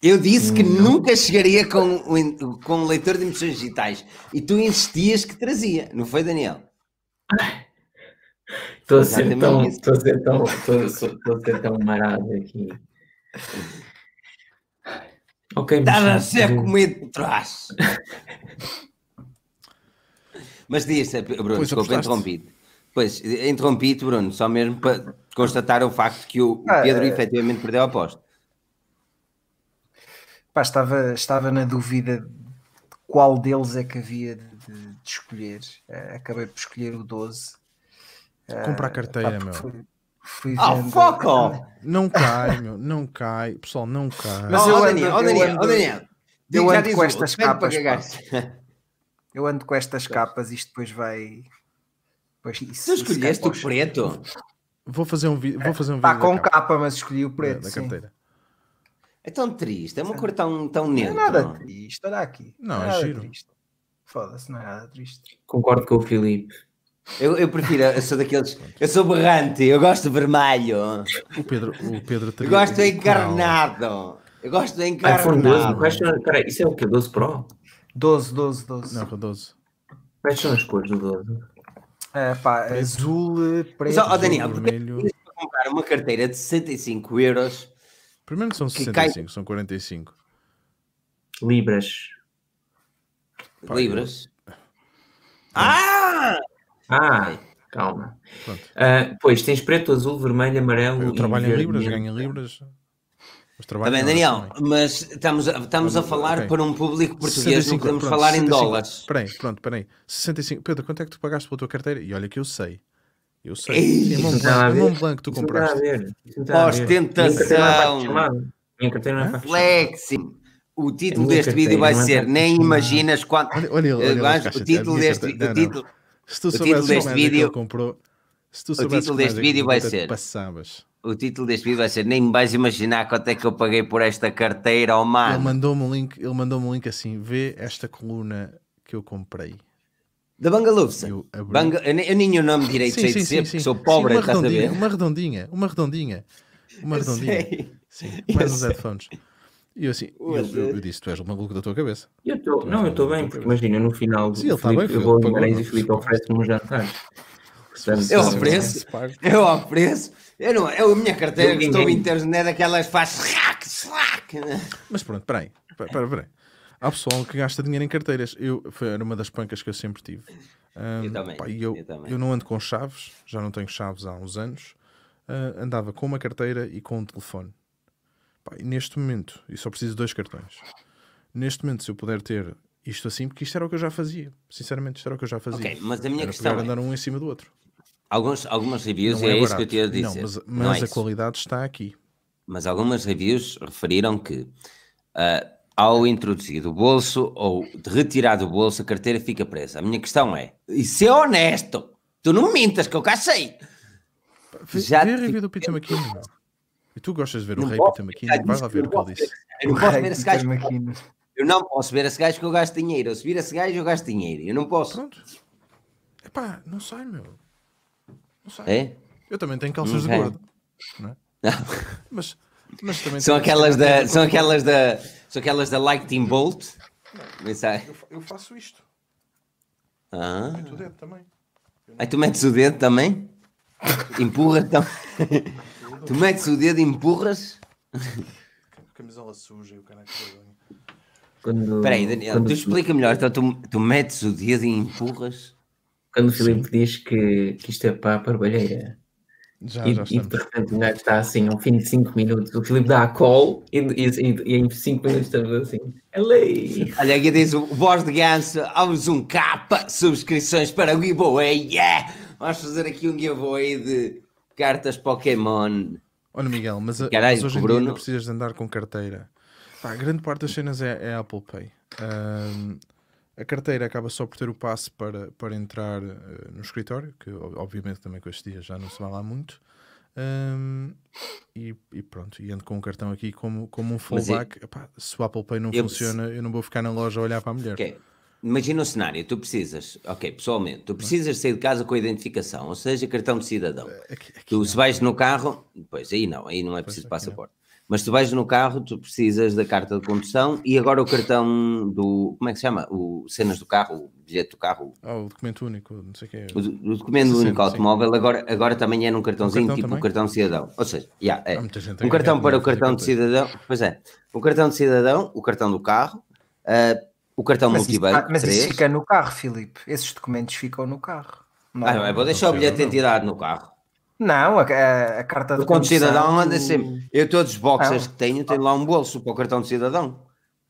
Eu disse que Não. nunca chegaria com, o- com um leitor de impressões digitais. E tu insistias que trazia, não foi, Daniel? Estou a ser tão, estou a ser tão, estou, a ser tão marado aqui. Ok, mas Estava a sim, ser eu- comido por trás. Mas disse, Bruno, Pois, desculpa, interrompi-te. Pois, interrompi-te, Bruno, só mesmo para constatar o facto que o, o Ah, Pedro é. efetivamente perdeu a aposta. Pá, estava, estava na dúvida de qual deles é que havia de, de- de escolher. Eh, acabei por escolher o 12. Comprar Pá, carteira, porque meu. fui- fui Oh, vendo- fuck off! Não cai, meu. Não cai. Pessoal, não cai. Mas oh, eu oh, ando- Daniel, eu ando- Daniel. eu ando diz com o- estas capas, pá. Eu ando com estas capas, isto depois vai. Pois isso, Tu isso escolheste o os- preto? Vou fazer um, vi vou fazer um Pá, vídeo com da capa, capa, mas escolhi o da- preto. da sim. carteira. É tão triste, é uma cor tão, tão Não é nada triste, olha aqui. Não, é nada giro. triste. Foda-se, não é nada triste. Concordo com o Filipe. Eu, eu prefiro, eu sou daqueles. Eu sou berrante, eu gosto de vermelho. O Pedro, o Pedro Eu gosto do Não. encarnado. Eu gosto do iPhone 12, encarnado. quais são, peraí, isso é o quê? 12 Pro? 12, 12, 12. Não, com 12. Quais são as cores do 12? É, pá, azul, eh, preto. Mas, ó, Daniel, porque vermelho. para comprar uma carteira de 65 euros, Primeiro não são Que cai- 65, são 45. Libras. Pá, libras. Ah! Ah, calma. Ah, pois, tens preto, azul, vermelho, amarelo. Eu e trabalho em libras, ganho em libras. Também, em horas Daniel, também. mas estamos a, estamos a falar ok. para um público português, não 65, podemos pronto, falar em 65. dólares. Espera aí, pronto, espera aí. 65. Pedro, quanto é que tu pagaste pela tua carteira? E olha que eu sei. Eu sei. Ei, É Mont a Blanc, é ver. Mont Blanc que tu compraste. Ostentação. É é. Flexing. O título minha deste vídeo vai é ser Nem imaginas quanto. Olha, ele, ele o título deste, o título, Se tu título soubesses deste é que vídeo- ele comprou, se tu título soubesses deste é vídeo ele vai ser- Passavas. o título deste vídeo vai ser Nem me vais imaginar quanto é que eu paguei por esta carteira, oh Ele mano. mandou-me um link, ele mandou-me um link assim, vê esta coluna que eu comprei. Da Bangalufsa. Eu abri. Banga... Eu, nem- eu nem o nome direito sei de ser, porque sou pobre, Sim, uma estás a redondinha, ver? uma redondinha, uma redondinha, uma Eu redondinha. sei. Sim, mais uns headphones. E eu assim, eu, eu- eu disse, tu és o maluco da tua cabeça. Eu tô, não, eu estou bem, porque imagina, no final do Sim, ele está Filipe, bem, eu vou a Guimarães e o Filipe oferece-me um jantar. Portanto, Eu ofereço. Eu ofereço. Eu não, eu, a minha carteira Eu que estou internet é daquelas que faz slack, slack. Mas pronto, peraí, peraí, peraí. Há pessoal que gasta dinheiro em carteiras. Eu, foi, era uma das pancas que eu sempre tive. Ahm, Eu também, pá, e eu, eu também. eu não ando com chaves, já não tenho chaves há uns anos. Ah, andava com uma carteira e com um telefone. Pá, neste momento, e só preciso de dois cartões. Neste momento, se eu puder ter isto assim, porque isto era o que eu já fazia. Sinceramente, isto era o que eu já fazia. Ok, mas a minha era questão é, andar um em cima do outro. alguns, algumas reviews, Não é, é isso que eu barato. te ia Não, dizer. mas, Não mas é a isso. qualidade está aqui. Mas algumas reviews referiram que ah, ao introduzir do bolso ou de retirar do bolso a carteira fica presa. A minha questão é, e ser honesto, tu não mintas que eu cá sei. Já vê a review do Peter McKinnon. E tu gostas de ver o Não Rei posso Peter McKinnon? Vai lá ver o que ele disse. Eu não posso ver esse gajo. Eu não posso ver esse gajo que eu gasto dinheiro. Eu se vir esse gajo, eu gasto dinheiro. Eu não posso. Pronto. Epá, não sai, meu. Não sai. É? Eu também tenho calças de Ok. gordo. Não é? Mas, São aquelas da, são aquelas da, são aquelas da Lightning Bolt. Sei. Eu, eu faço isto. Ah. Meto o dedo também. Aí tu metes o dedo também? Empurras então. Tu metes o dedo e empurras? Camisola suja e o vergonha. Quando, Espera aí, Daniel, quando, tu explica melhor. Então tu, tu metes o dedo e empurras? quando o Filipe diz que, que isto é para a barbalheira Já, e, já e de repente o gajo está assim ao fim de 5 minutos, o Filipe dá a call e, e, e, em 5 minutos estamos assim. É lei! Olha, aqui diz o voz de ganso, aos um capa, subscrições para o giveaway, yeah! Vamos fazer aqui um giveaway de cartas Pokémon. Olha, Miguel, mas, a- Caralho, mas hoje em dia Bruno- ainda precisas de andar com carteira. Pá, a grande parte das cenas é, é Apple Pay. Ahm, a carteira acaba só por ter o passe para, para entrar eh, no escritório, que o- obviamente também com estes dias já não se vai lá muito. Ahm, e, e pronto, e ando com um cartão aqui como, como um fallback. Epá, se o Apple Pay não eu- funciona, eu não vou ficar na loja a olhar para a mulher. Ok. imagina o cenário, tu precisas, ok, pessoalmente, tu precisas sair de casa com a identificação, ou seja, cartão de cidadão. Aqui, aqui Tu, não. se vais no carro, pois aí não, aí não é preciso aqui passaporte. Mas tu vais no carro, tu precisas da carta de condução e agora o cartão do. Como é que se chama? O cenas do carro, o bilhete do carro, Ah, o documento único, não sei o quê. o, do- o documento Sim, único sim. automóvel, agora, agora também é num cartãozinho, cartão tipo o cartão de cidadão. Ou seja, yeah, é. Há muita gente a um cartão ganhar para o dinheiro a fazer cartão de cidadão, pois é, o cartão de cidadão, o cartão do carro, ah, o cartão Mas, multibanco, ah, mas isso três. fica no carro, Filipe. Esses documentos ficam no carro. Não, Ah, não, é, vou deixar o bilhete de identidade no carro. Não a, a- carta de O cartão de cidadão anda sempre. Eu, todos os boxers Não. que tenho, tenho lá um bolso para o cartão de cidadão.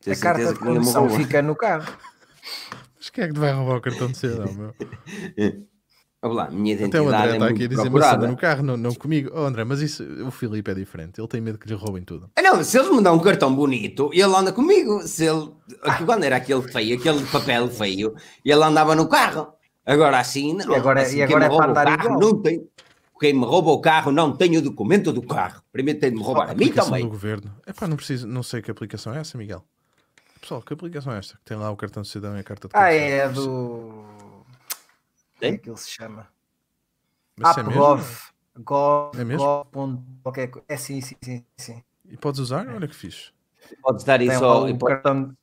Tenho A carta de condução fica no carro. Mas quem é que te vai roubar o cartão de cidadão, meu? Olha lá, minha Até o identidade André é está aqui a dizer, anda no carro, não, não comigo. Oh, André, mas isso, o Filipe é diferente. Ele tem medo que lhe roubem tudo. Ah, Não, se eles me dão um cartão bonito, ele anda comigo. Se ele, aqui, quando era aquele feio, aquele papel feio, ele andava no carro. Agora assim, não. E agora- assim, e agora é para andar carro igual. não tem. Quem me rouba o carro não tem o documento do carro. Primeiro tem de me roubar a mim aplicação também. do governo. É pá, não preciso, não sei que aplicação é essa, Miguel. Pessoal, que aplicação é esta? Que tem lá o cartão de cidadão e a carta de Ah, condução. é do. Como é Tem? que ele se chama? Mas é mesmo? AppGov. Gov. É mesmo? Gov. qualquer É sim, sim, sim. sim. E podes usar? Olha que fixe. Podes dar Tem isso ao. pode- cartão,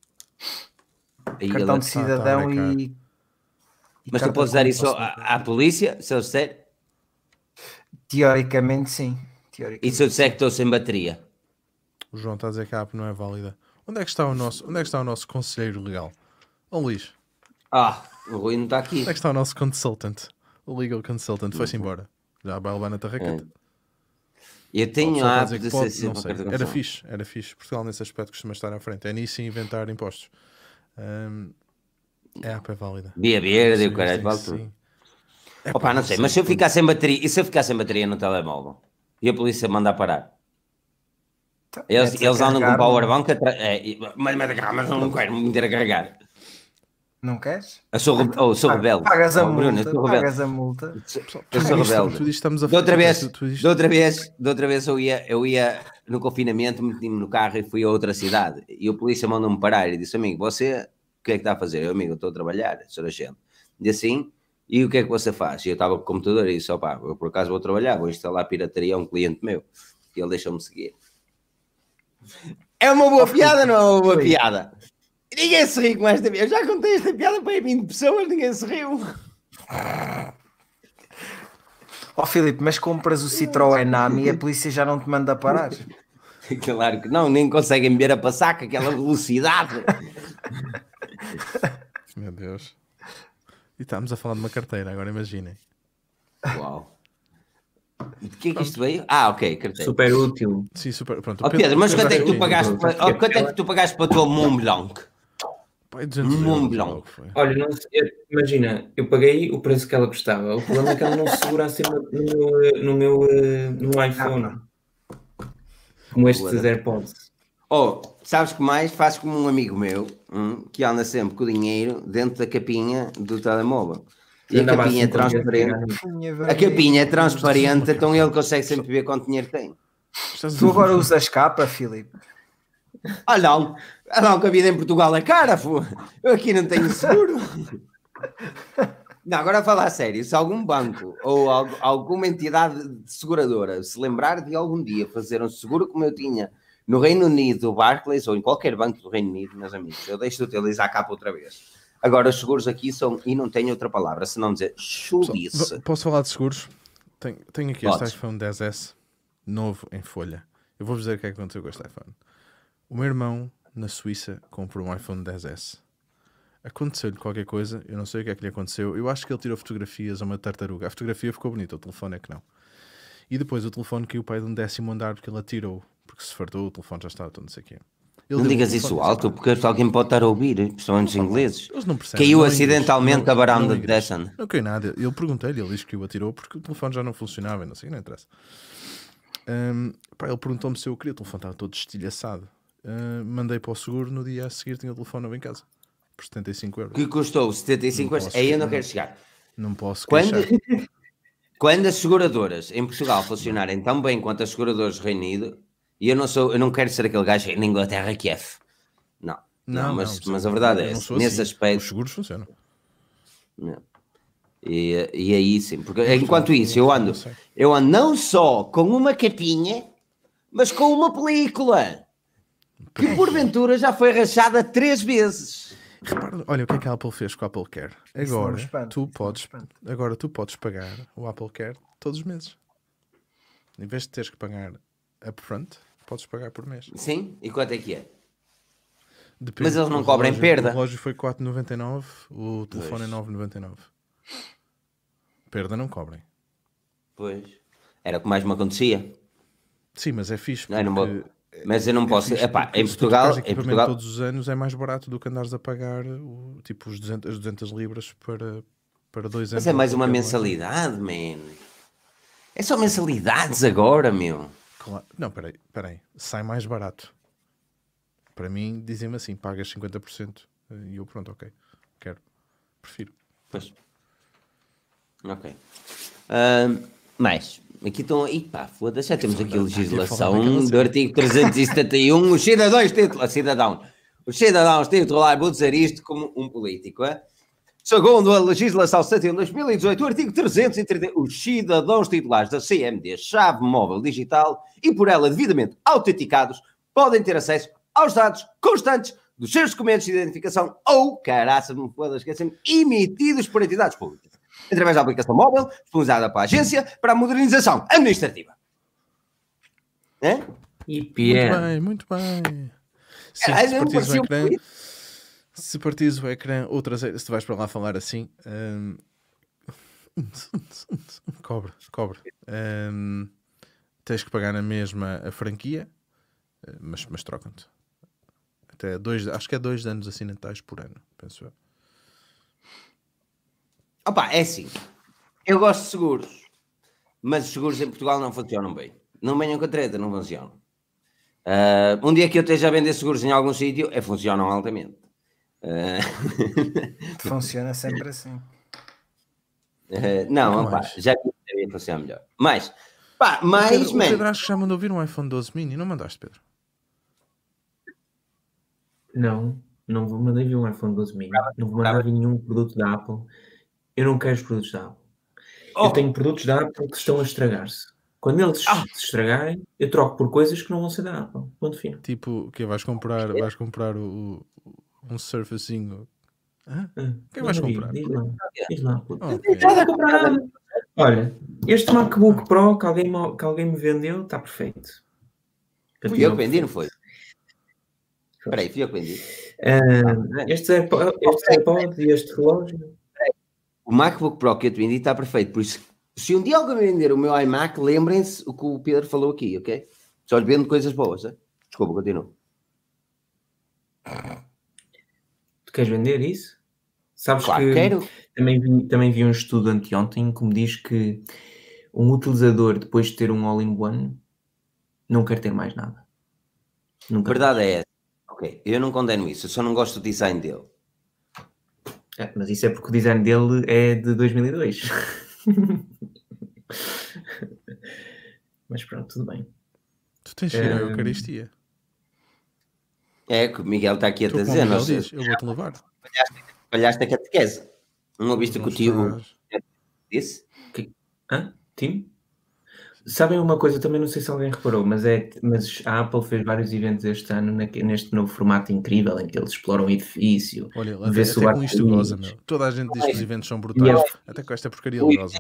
aí cartão de tá a cidadão brincar. e. e Mas tu podes de dar isso à polícia, se eu disser. Teoricamente, sim. E Teoricamente. se eu disser que estou sem bateria? O João está a dizer que a app não é válida. Onde é que está o nosso, onde é que está o nosso conselheiro legal? Ó Luís, Ah, o Rui não está aqui. onde é que está o nosso consultant? O legal consultant foi-se embora. Já vai levar na tarraqueta. Eu O tenho a app de pode- ser não sei. Era fixe, era fixe. Portugal nesse aspecto costuma estar à frente. É nisso e inventar impostos. Hum, a app é válida. Via verde e o caralho, vale sim. tudo. É Opa, não sei, mas se eu ficar sem bateria, e se eu ficar sem bateria no telemóvel? E a polícia mandar parar? Eles, Metes a eles andam com powerbank atrás. É, mas, mas, mas não quero me meter a carregar. Não queres? Eu sou, re- oh, sou rebelde. Pagas a Oh, Bruno, multa. sou rebelde. pagas a multa. Eu sou rebelde. Tu estamos a De outra vez, de outra vez, de outra vez eu ia, eu ia no confinamento, meti-me no carro e fui a outra cidade. E o polícia mandou-me parar e disse: Amigo, você o que é que está a fazer? Eu, amigo, estou a trabalhar, sou agente. E assim, e o que é que você faz? E eu estava com o computador e disse: Opá, eu por acaso vou trabalhar, vou instalar pirataria a um cliente meu. E ele deixou-me seguir. É uma boa piada, não é uma boa piada? Ninguém se riu com esta piada. Eu já contei esta piada para 20 pessoas, ninguém se riu. Ó Filipe, mas compras o Citroën Nami e a polícia já não te manda parar. Claro que não, nem conseguem ver a passar com aquela velocidade. Meu Deus. E estamos a falar de uma carteira, agora imaginem. Uau. De que é que isto veio? Ah, ok, carteira. Super útil. Sim, super. Pronto, Ó Pedro, mas quanto é que tu pagaste para, ó, quanto é que tu pagaste para a tua Mont Blanc? Pai, 200 Mont Blanc. Olha, não sei, imagina, eu paguei o preço que ela custava. O problema é que ela não se segura assim no meu, eh, no meu, eh, no iPhone. Como estes AirPods. Oh, sabes que mais? Faz como um amigo meu hum, que anda sempre com o dinheiro dentro da capinha do telemóvel. E a capinha é assim transparente. A capinha é transparente, então ele consegue sempre ver quanto dinheiro tem. Tu agora usas capa, Filipe? Ah não, ah não, que a vida em Portugal é cara, fu. eu aqui não tenho seguro. Não, agora a falar a sério, se algum banco ou algu- alguma entidade de seguradora se lembrar de algum dia fazer um seguro como eu tinha no Reino Unido, Barclays ou em qualquer banco do Reino Unido, meus amigos, eu deixo de utilizar a capa outra vez. Agora os seguros aqui são, e não tenho outra palavra, senão dizer chulice. Posso falar de seguros? Tenho, tenho aqui Podes. este iPhone 10S novo em folha. Eu vou-vos dizer o que é que aconteceu com este iPhone. O meu irmão na Suíça comprou um iPhone 10S. Aconteceu-lhe qualquer coisa, eu não sei o que é que lhe aconteceu. Eu acho que ele tirou fotografias a uma tartaruga. A fotografia ficou bonita, o telefone é que não. E depois o telefone caiu para aí de um décimo andar porque ele atirou. Porque se fartou, o telefone já estava todo não sei o quê. Ele Não digas isso alto, "Pá, porque alguém pode estar a ouvir, principalmente os ingleses. Eles não percebem. Caiu não acidentalmente igrejas, a varanda não de. Desson. Não caiu nada. Eu perguntei-lhe, ele disse que o atirou porque o telefone já não funcionava, não sei, não interessa. Hum, pá, ele perguntou-me se eu queria, o telefone estava todo estilhaçado. Hum, mandei para o seguro, no dia a seguir tinha o telefone novo em casa, por 75 euros. Que custou 75 Não euros. Aí eu não não. quero chegar. Não posso Quando, quando as seguradoras em Portugal funcionarem tão bem quanto as seguradoras do Reino Unido, e eu não sou, eu não quero ser aquele gajo na Inglaterra que é. F. Não. Não, mas, isso mas a verdade é não essa. sou Nesse assim. aspecto. Os seguros funcionam. Não. E, e aí sim, porque enquanto não- isso eu não ando, eu ando não só com uma capinha, mas com uma película que porventura já foi rachada três vezes. Repara, olha o que é que a Apple fez com o Apple Care. Não Agora espanta, tu não podes, agora tu podes pagar o Apple Care todos os meses. Em vez de teres que pagar upfront, podes pagar por mês. Sim? E quanto é que é? Depende. Mas eles não O cobram relógio- perda. O relógio foi 4,99, o telefone é Pois. 9,99. Perda não cobrem. Pois. Era o que mais me acontecia. Sim, mas é fixe. Não, não vou- Mas eu não posso. fixe Epá, em Portugal, em equipamento Portugal, todos os anos é mais barato do que andares a pagar o, tipo os 200, as 200 libras para, para dois anos. mas é mais uma mensalidade, man. É só mensalidades agora, meu. Claro. Não, peraí, peraí. Sai mais barato. Para mim, dizem-me assim: pagas 50%. E eu, pronto, ok. Quero. Prefiro. Pois. Ok. Ahm, mais. Aqui estão. Ih pá, foda-se, já temos aqui legislação do artigo 371. Os cidadãos titulam. Cidadão. Os cidadãos titular, vou dizer isto como um político, é? Segundo a legislação 71 de 2018, o artigo 330, os cidadãos titulares da CMD, chave móvel digital e por ela devidamente autenticados, podem ter acesso aos dados constantes dos seus documentos de identificação ou, caraça, não pode esquecer, emitidos por entidades públicas, através da aplicação móvel disponibilizada para a agência para a modernização administrativa. É? E Muito Pierre, bem, muito bem. Sim, Caralho, não parecia um. Se partires o ecrã outras se tu vais para lá falar assim, hum, cobre, cobre. Hum, tens que pagar na mesma a franquia, eh, mas, mas trocam-te. Até dois, acho que é dois anos acidentais por ano, penso eu. Opa, é assim. Eu gosto de seguros, mas os seguros em Portugal não funcionam bem. Não venham com a treta, não funcionam. Ah, um dia que eu esteja a vender seguros em algum sítio, é, funcionam altamente. Ah, Funciona sempre assim. ah, não, já que devia funcionar melhor. Mas, pá, o mas, Pedro, o Pedro acho que já mandou vir um iPhone 12 mini, não mandaste, Pedro? não, não vou mandar vir um iPhone 12 mini, não vou mandar vir nenhum produto da Apple. Eu não quero os produtos da Apple. Oh. Eu tenho produtos da Apple que estão a estragar-se. Quando eles Ah. se estragarem, eu troco por coisas que não vão ser da Apple. Ponto final. Tipo, que vais comprar, vais comprar o, o- um Surfacinho. Hã? Ah, que vais comprar? Diz lá, diz lá. puto. Ok. Nada a comprar nada. Olha, este MacBook Pro que alguém, me- que alguém me vendeu está perfeito. fui eu que vendi, não foi? Espera aí, fui eu que vendi. Ah, este AirPod, este AirPod e este relógio. O MacBook Pro que eu te vendi está perfeito, por isso, se um dia alguém vender o meu iMac, lembrem-se o que o Pedro falou aqui, ok? Só lhe vendo coisas boas, é? Desculpa, continua. Queres vender isso? Sabes Claro, que quero. Também vi, também vi um estudo anteontem que me diz que um utilizador, depois de ter um all-in-one, não quer ter mais nada. A Nunca verdade é essa. Ok, eu não condeno isso, eu só não gosto do design dele. É, mas isso é porque o design dele é de 2002. mas pronto, tudo bem. Tu tens que ir à. Eucaristia. É, que o Miguel está aqui a dizer, nós diz, eu vou-te levar. falhaste a catequese. Não ouviste o que o Não tio disse? Hã? Tim? Sabem uma coisa, também não sei se alguém reparou, mas, é, mas a Apple fez vários eventos este ano neste novo formato incrível em que eles exploram o edifício. Olha, Vê até, se até o com isto goza, meu. Toda a gente diz que os eventos são brutais. Até com esta porcaria Ui. goza.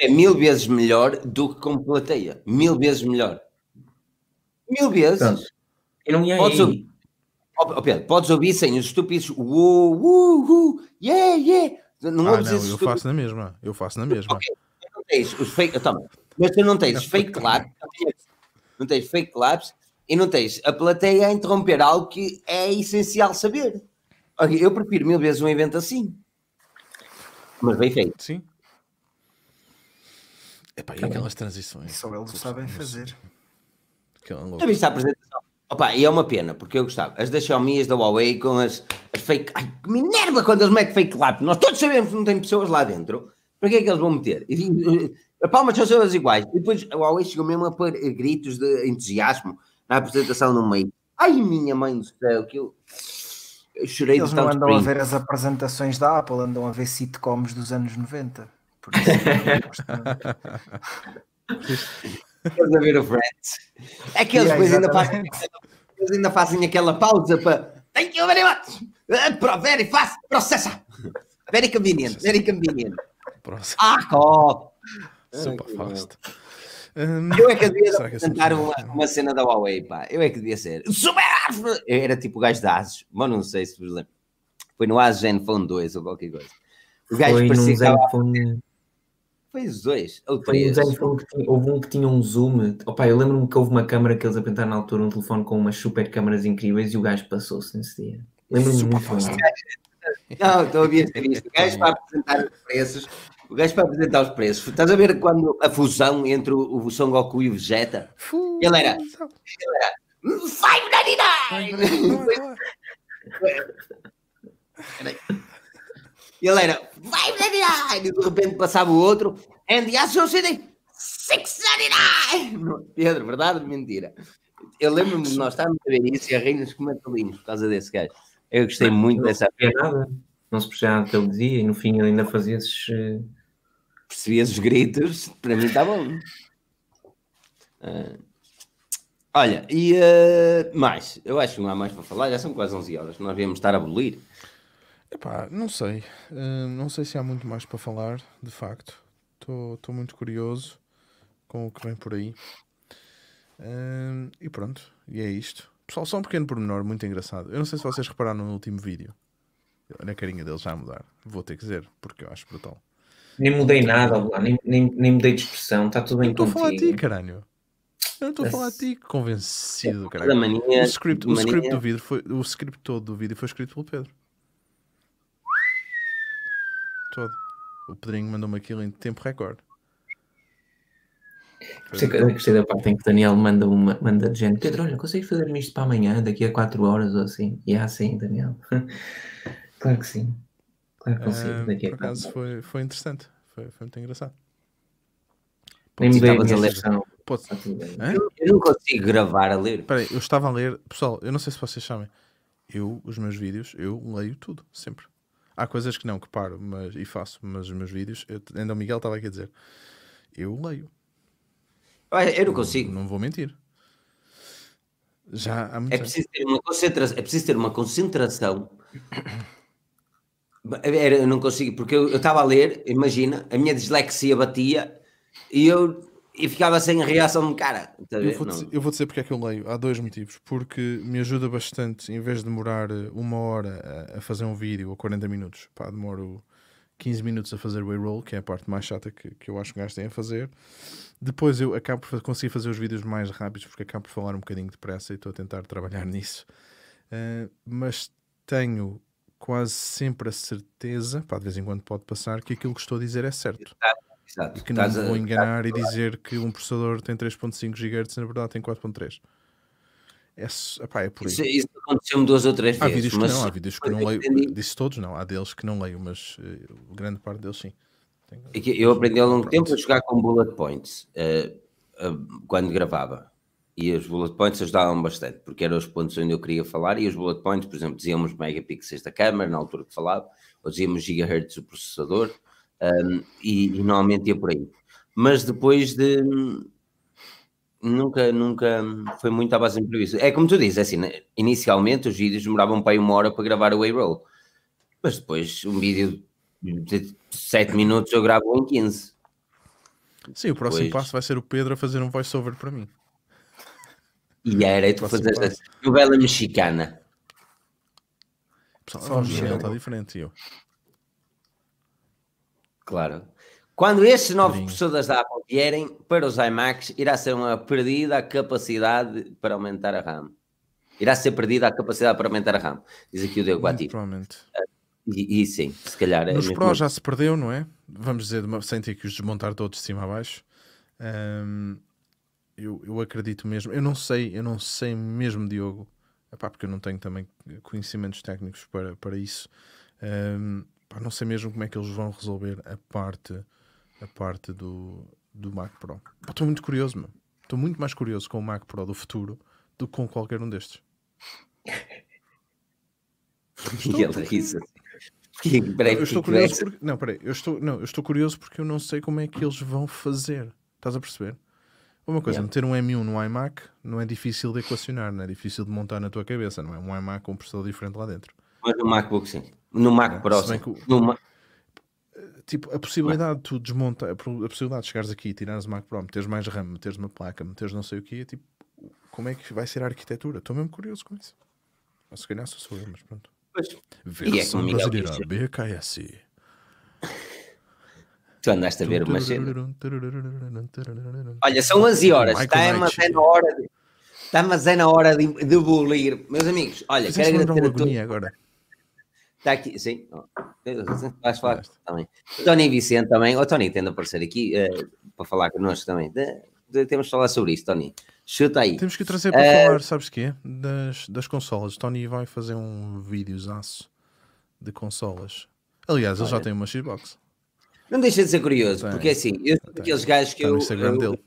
É mil vezes melhor do que com plateia. Mil vezes melhor. Mil vezes. Pronto. E não ia aí. Ó, Pedro, podes ouvir sem os estúpidos uou, uou, uou, yeah, yeah. Não Ah, não, eu estúpidos. faço na mesma. Eu faço na mesma. não tens os fake. Toma, mas tu não tens fake claps, não tens fake claps e não tens a plateia a interromper algo que é essencial saber. Ok, Eu prefiro mil vezes um evento assim. Mas bem feito. Sim. Epá, e aquelas transições? Só eles o sabem fazer. Já viste a apresentação? Opa, e é uma pena, porque eu gostava. As da Xiaomi, as da Huawei, com as, as fake. Ai, que me enerva quando eles metem fake clap. Nós todos sabemos que não tem pessoas lá dentro. Para que é que eles vão meter? E, e, a palmas são todas iguais. E depois a Huawei chegou mesmo a pôr gritos de entusiasmo na apresentação no meio. Ai, minha mãe do céu, que eu. Eu chorei Eles não andam a ver as apresentações da Apple, andam a ver sitcoms dos anos 90. Por isso, Eles a ver o Friends. É que eles Yeah, depois ainda fazem, eles ainda fazem aquela pausa para Thank you very much. Uh, pro- very fast processa. Very convenient, very convenient. Próximo. Ah, co. Super fast. Hum, Eu é que devia que é sempre uma, uma cena da Huawei, pá. Eu é que devia ser. Super! Eu era tipo o gajo da Asus, mas não sei se vos lembro. Foi no Asus Zenfone 2 ou qualquer coisa. O gajo Foi parecia que estava- Zenfone. Foi os dois, ou Foi um três. Zenfone que tinha, houve um que tinha um zoom. Opa, eu lembro-me que houve uma câmara que eles apresentaram na altura, um telefone com umas super câmaras incríveis e o gajo passou-se nesse dia. Lembro-me muito bem. Não, estou a ver isto. O gajo para apresentar os preços. O gajo para apresentar os preços. Estás a ver quando a fusão entre o, o Son Goku e o Vegeta? Ele era. Vai, 599! vai, vai. Ele era 599! E de repente passava o outro. And the Associated 699! Pedro, verdade ou mentira? Eu lembro-me de nós estarmos a ver isso e a rir-nos como por causa desse gajo. Eu gostei muito Não dessa. percebia nada. Não se percebia nada que ele dizia e no fim ele ainda fazia esses. eh, percebias os gritos, para mim está bom. Ah, olha, e ah, mais, eu acho que não há mais para falar, já são quase 11 horas, nós viemos estar a abolir. Epá, não sei. Hum, não sei se há muito mais para falar, de facto. Estou muito curioso com o que vem por aí. Hum, e pronto, e é isto. Pessoal, só um pequeno pormenor muito engraçado. Eu não sei se vocês repararam no último vídeo. Na carinha dele já a mudar. Vou ter que dizer, porque eu acho brutal. Nem mudei nada, lá, nem, nem, nem mudei de expressão, está tudo bem estou a falar a ti, caralho. Eu não estou a falar a ti, convencido, Da caralho. mania, O script, o script do vídeo foi, o script todo do vídeo foi escrito pelo Pedro. Todo. O Pedrinho mandou-me aquilo em tempo recorde. Gostei, gostei da parte em que o Daniel manda, uma, manda de gente. Pedro, olha, consegues fazer-me isto para amanhã, daqui a 4 horas ou assim? E é assim, Daniel. claro que sim. Claro que consigo, Ah, daqui por a 4 acaso foi, foi interessante. Foi, foi muito engraçado. Nem a estavas a ler. Pode. Hã? Eu não consigo gravar a ler. Espera aí, eu estava a ler. Pessoal, eu não sei se vocês sabem. Eu, os meus vídeos, eu leio tudo, sempre. Há coisas que não, que paro mas, e faço, mas os meus vídeos, eu, ainda o Miguel estava aqui a dizer, eu leio. Eu não consigo. Não vou mentir. Já há muito É tempo. preciso ter uma concentração. É preciso ter uma concentração. Era, eu não consigo, porque eu estava a ler, imagina, a minha dislexia batia e eu e ficava sem a reação de cara. A Eu vou, dizer, eu vou dizer porque é que eu leio. Há dois motivos. Porque me ajuda bastante, em vez de demorar eh, uma hora a, fazer um vídeo ou 40 minutos, pá, demoro 15 minutos a fazer o A-roll, que é a parte mais chata que, que eu acho que gajo tem a fazer. Depois eu acabo por conseguir fazer os vídeos mais rápidos porque acabo por falar um bocadinho depressa e estou a tentar trabalhar nisso. Eh, mas tenho quase sempre a certeza, pá, de vez em quando pode passar, que aquilo que estou a dizer é certo. Exato. E que não me vou enganar e dizer que um processador tem 3.5 GHz e na verdade tem 4.3. É, epá, é por aí. Isso, isso aconteceu-me duas ou três Há vezes. vídeos mas não, há vídeos que não leio. entendi. Disse todos não, há deles que não leio, mas eh, grande parte deles sim. É Eu aprendi ao longo tempo a jogar com bullet points eh, eh, quando gravava. E os bullet points ajudavam bastante, porque eram os pontos onde eu queria falar. E os bullet points, por exemplo, dizíamos megapixels da câmera na altura que falava, ou dizíamos gigahertz do processador, um, e, e normalmente ia por aí. Mas depois de. Nunca, nunca foi muito à base de improviso. É como tu dizes, é assim, né, inicialmente os vídeos demoravam para aí uma hora para gravar o A-roll, mas depois um vídeo de 7 minutos eu gravo em 15. Sim, o próximo Depois- passo vai ser o Pedro a fazer um voice-over para mim. E era tu a novela mexicana. Pessoal, Só o Miguel gelo. está diferente. eu. Claro. Quando estes novos processadores da Apple vierem para os iMacs, irá ser uma perdida a capacidade para aumentar a RAM. Irá ser perdida a capacidade para aumentar a RAM. Diz aqui o Muito Guati. provavelmente. E, e sim, se calhar. é Nos Pro já se perdeu, não é? Vamos dizer, sem ter que os desmontar todos de cima a baixo. Eu, eu acredito mesmo. Eu não sei, eu não sei mesmo, Diogo, epá, porque eu não tenho também conhecimentos técnicos para, para isso. Ahm, pá, não sei mesmo como é que eles vão resolver a parte, a parte do, do Mac Pro. Estou muito curioso, meu. Estou muito mais curioso com o Mac Pro do futuro do que com qualquer um destes. Ele eu estou curioso porque. Não, peraí, eu estou, não, eu estou curioso porque eu não sei como é que eles vão fazer. Estás a perceber? Uma coisa, Yeah. meter um M1 no iMac não é difícil de equacionar, não é difícil de montar na tua cabeça, não é? Um iMac com um processador diferente lá dentro. Mas no MacBook sim. No Mac Pro que No Tipo, a possibilidade de tu desmontar, a possibilidade de chegares aqui e tirares o Mac Pro, meteres mais RAM, meteres uma placa, meteres não sei o que, tipo, como é que vai ser a arquitetura? Estou mesmo curioso com isso. Ou se calhar só sou eu, mas pronto. Pois. E é Versão como Miguel brasileira. BKS. Tu andaste a ver uma cena. Olha, são 11 horas. Está, mas é na hora de. Está, mas é na hora de, de. Meus amigos, olha, quero agradecer uma a todos. agora. Está aqui, sim. Oh, Vais falar também. Tony Vicente também. O Tony tende a aparecer aqui eh, para falar connosco também. De- de- temos de falar sobre isso, Tony. Chuta aí. Temos que o trazer para Eh, falar, sabes quê? Das, das consolas. Tony vai fazer um videozaço de consolas. Aliás, ele já tem uma Xbox. Não deixa de ser curioso, Tem. porque assim, eu sou daqueles gajos que no eu, eu, dele.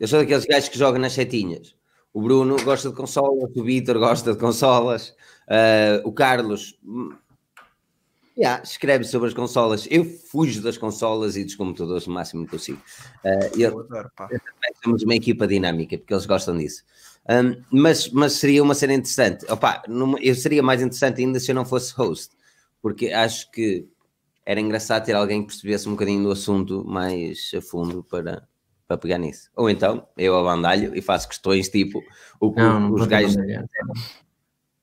eu sou daqueles gajos que jogam nas setinhas. O Bruno gosta de consolas, o Vitor gosta de consolas, eh, o Carlos hum, yeah, escreve sobre as consolas. Eu fujo das consolas e dos computadores o máximo que consigo. Eh, eu- Eu adoro, somos uma equipa dinâmica, porque eles gostam disso. Um, mas, mas seria uma cena interessante. Opa, numa- eu seria mais interessante ainda se eu não fosse host, porque acho que era engraçado ter alguém que percebesse um bocadinho do assunto mais a fundo para, para pegar nisso. Ou então eu abandalho e faço questões tipo o que Não, não os vou gajos. trabalhar.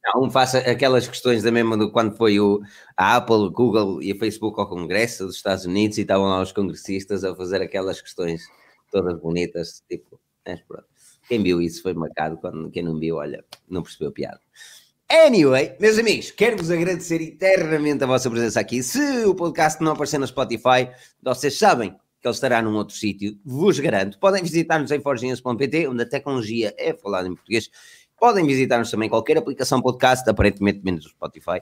Não, faça aquelas questões da mesma do quando foi o, a Apple, o Google e a Facebook ao Congresso dos Estados Unidos e estavam lá os congressistas a fazer aquelas questões todas bonitas, tipo, mas pronto. Quem viu isso foi marcado, quando, quem não viu, olha, não percebeu a piada. Anyway, meus amigos, quero-vos agradecer eternamente a vossa presença aqui. Se o podcast não aparecer no Spotify, vocês sabem que ele estará num outro sítio, vos garanto. Podem visitar-nos em forginhas.pt, onde a tecnologia é falada em português. Podem visitar-nos também qualquer aplicação podcast, aparentemente menos o Spotify,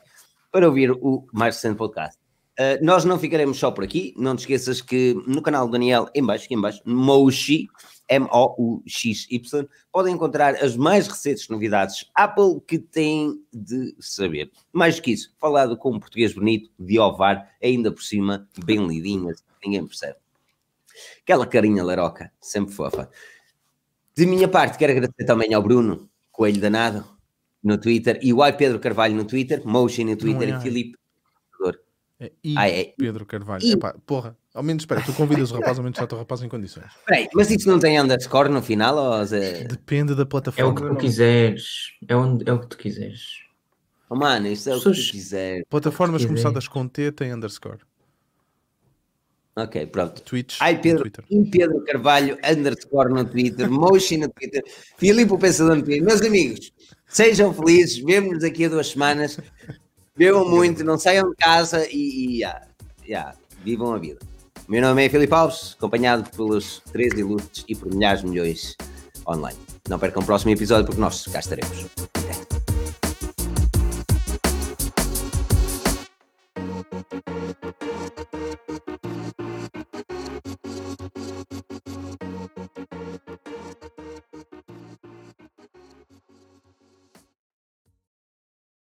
para ouvir o mais recente podcast. Uh, nós não ficaremos só por aqui, não te esqueças que no canal do Daniel, em baixo, aqui em baixo, Moshi, M-O-U-X-Y, podem encontrar as mais recentes novidades Apple que têm de saber. Mais que isso, falado com um português bonito, de ovar, ainda por cima, bem lidinhas, ninguém percebe. Aquela carinha laroca, sempre fofa. De minha parte, quero agradecer também ao Bruno Coelho Danado no Twitter e o Ai Pedro Carvalho no Twitter, Moshi no Twitter é e. Filipe. É I Ah, é. Pedro Carvalho. I. Epá, porra, ao menos espera, tu convidas o rapaz, ao menos já o rapaz em condições. Peraí, mas isso não tem underscore no final? Ou? Depende da É o plataforma. que tu quiseres. É, onde, é o que tu quiseres. Oh, mano, isso é o que tu Pessoas- quiser. Plataformas começadas com T têm underscore. Ok, pronto. Twitch Ai, Pedro, Pedro Carvalho, underscore no Twitter, Moshi no Twitter, Filipe o Pensador no Twitter. Meus amigos, sejam felizes, vemo-nos daqui a duas semanas, bebam muito, não saiam de casa e, e ah, yeah, vivam a vida. O meu nome é Filipe Alves, acompanhado pelos três ilustres e por milhares de milhões online. Não percam o próximo episódio porque nós cá estaremos. Até.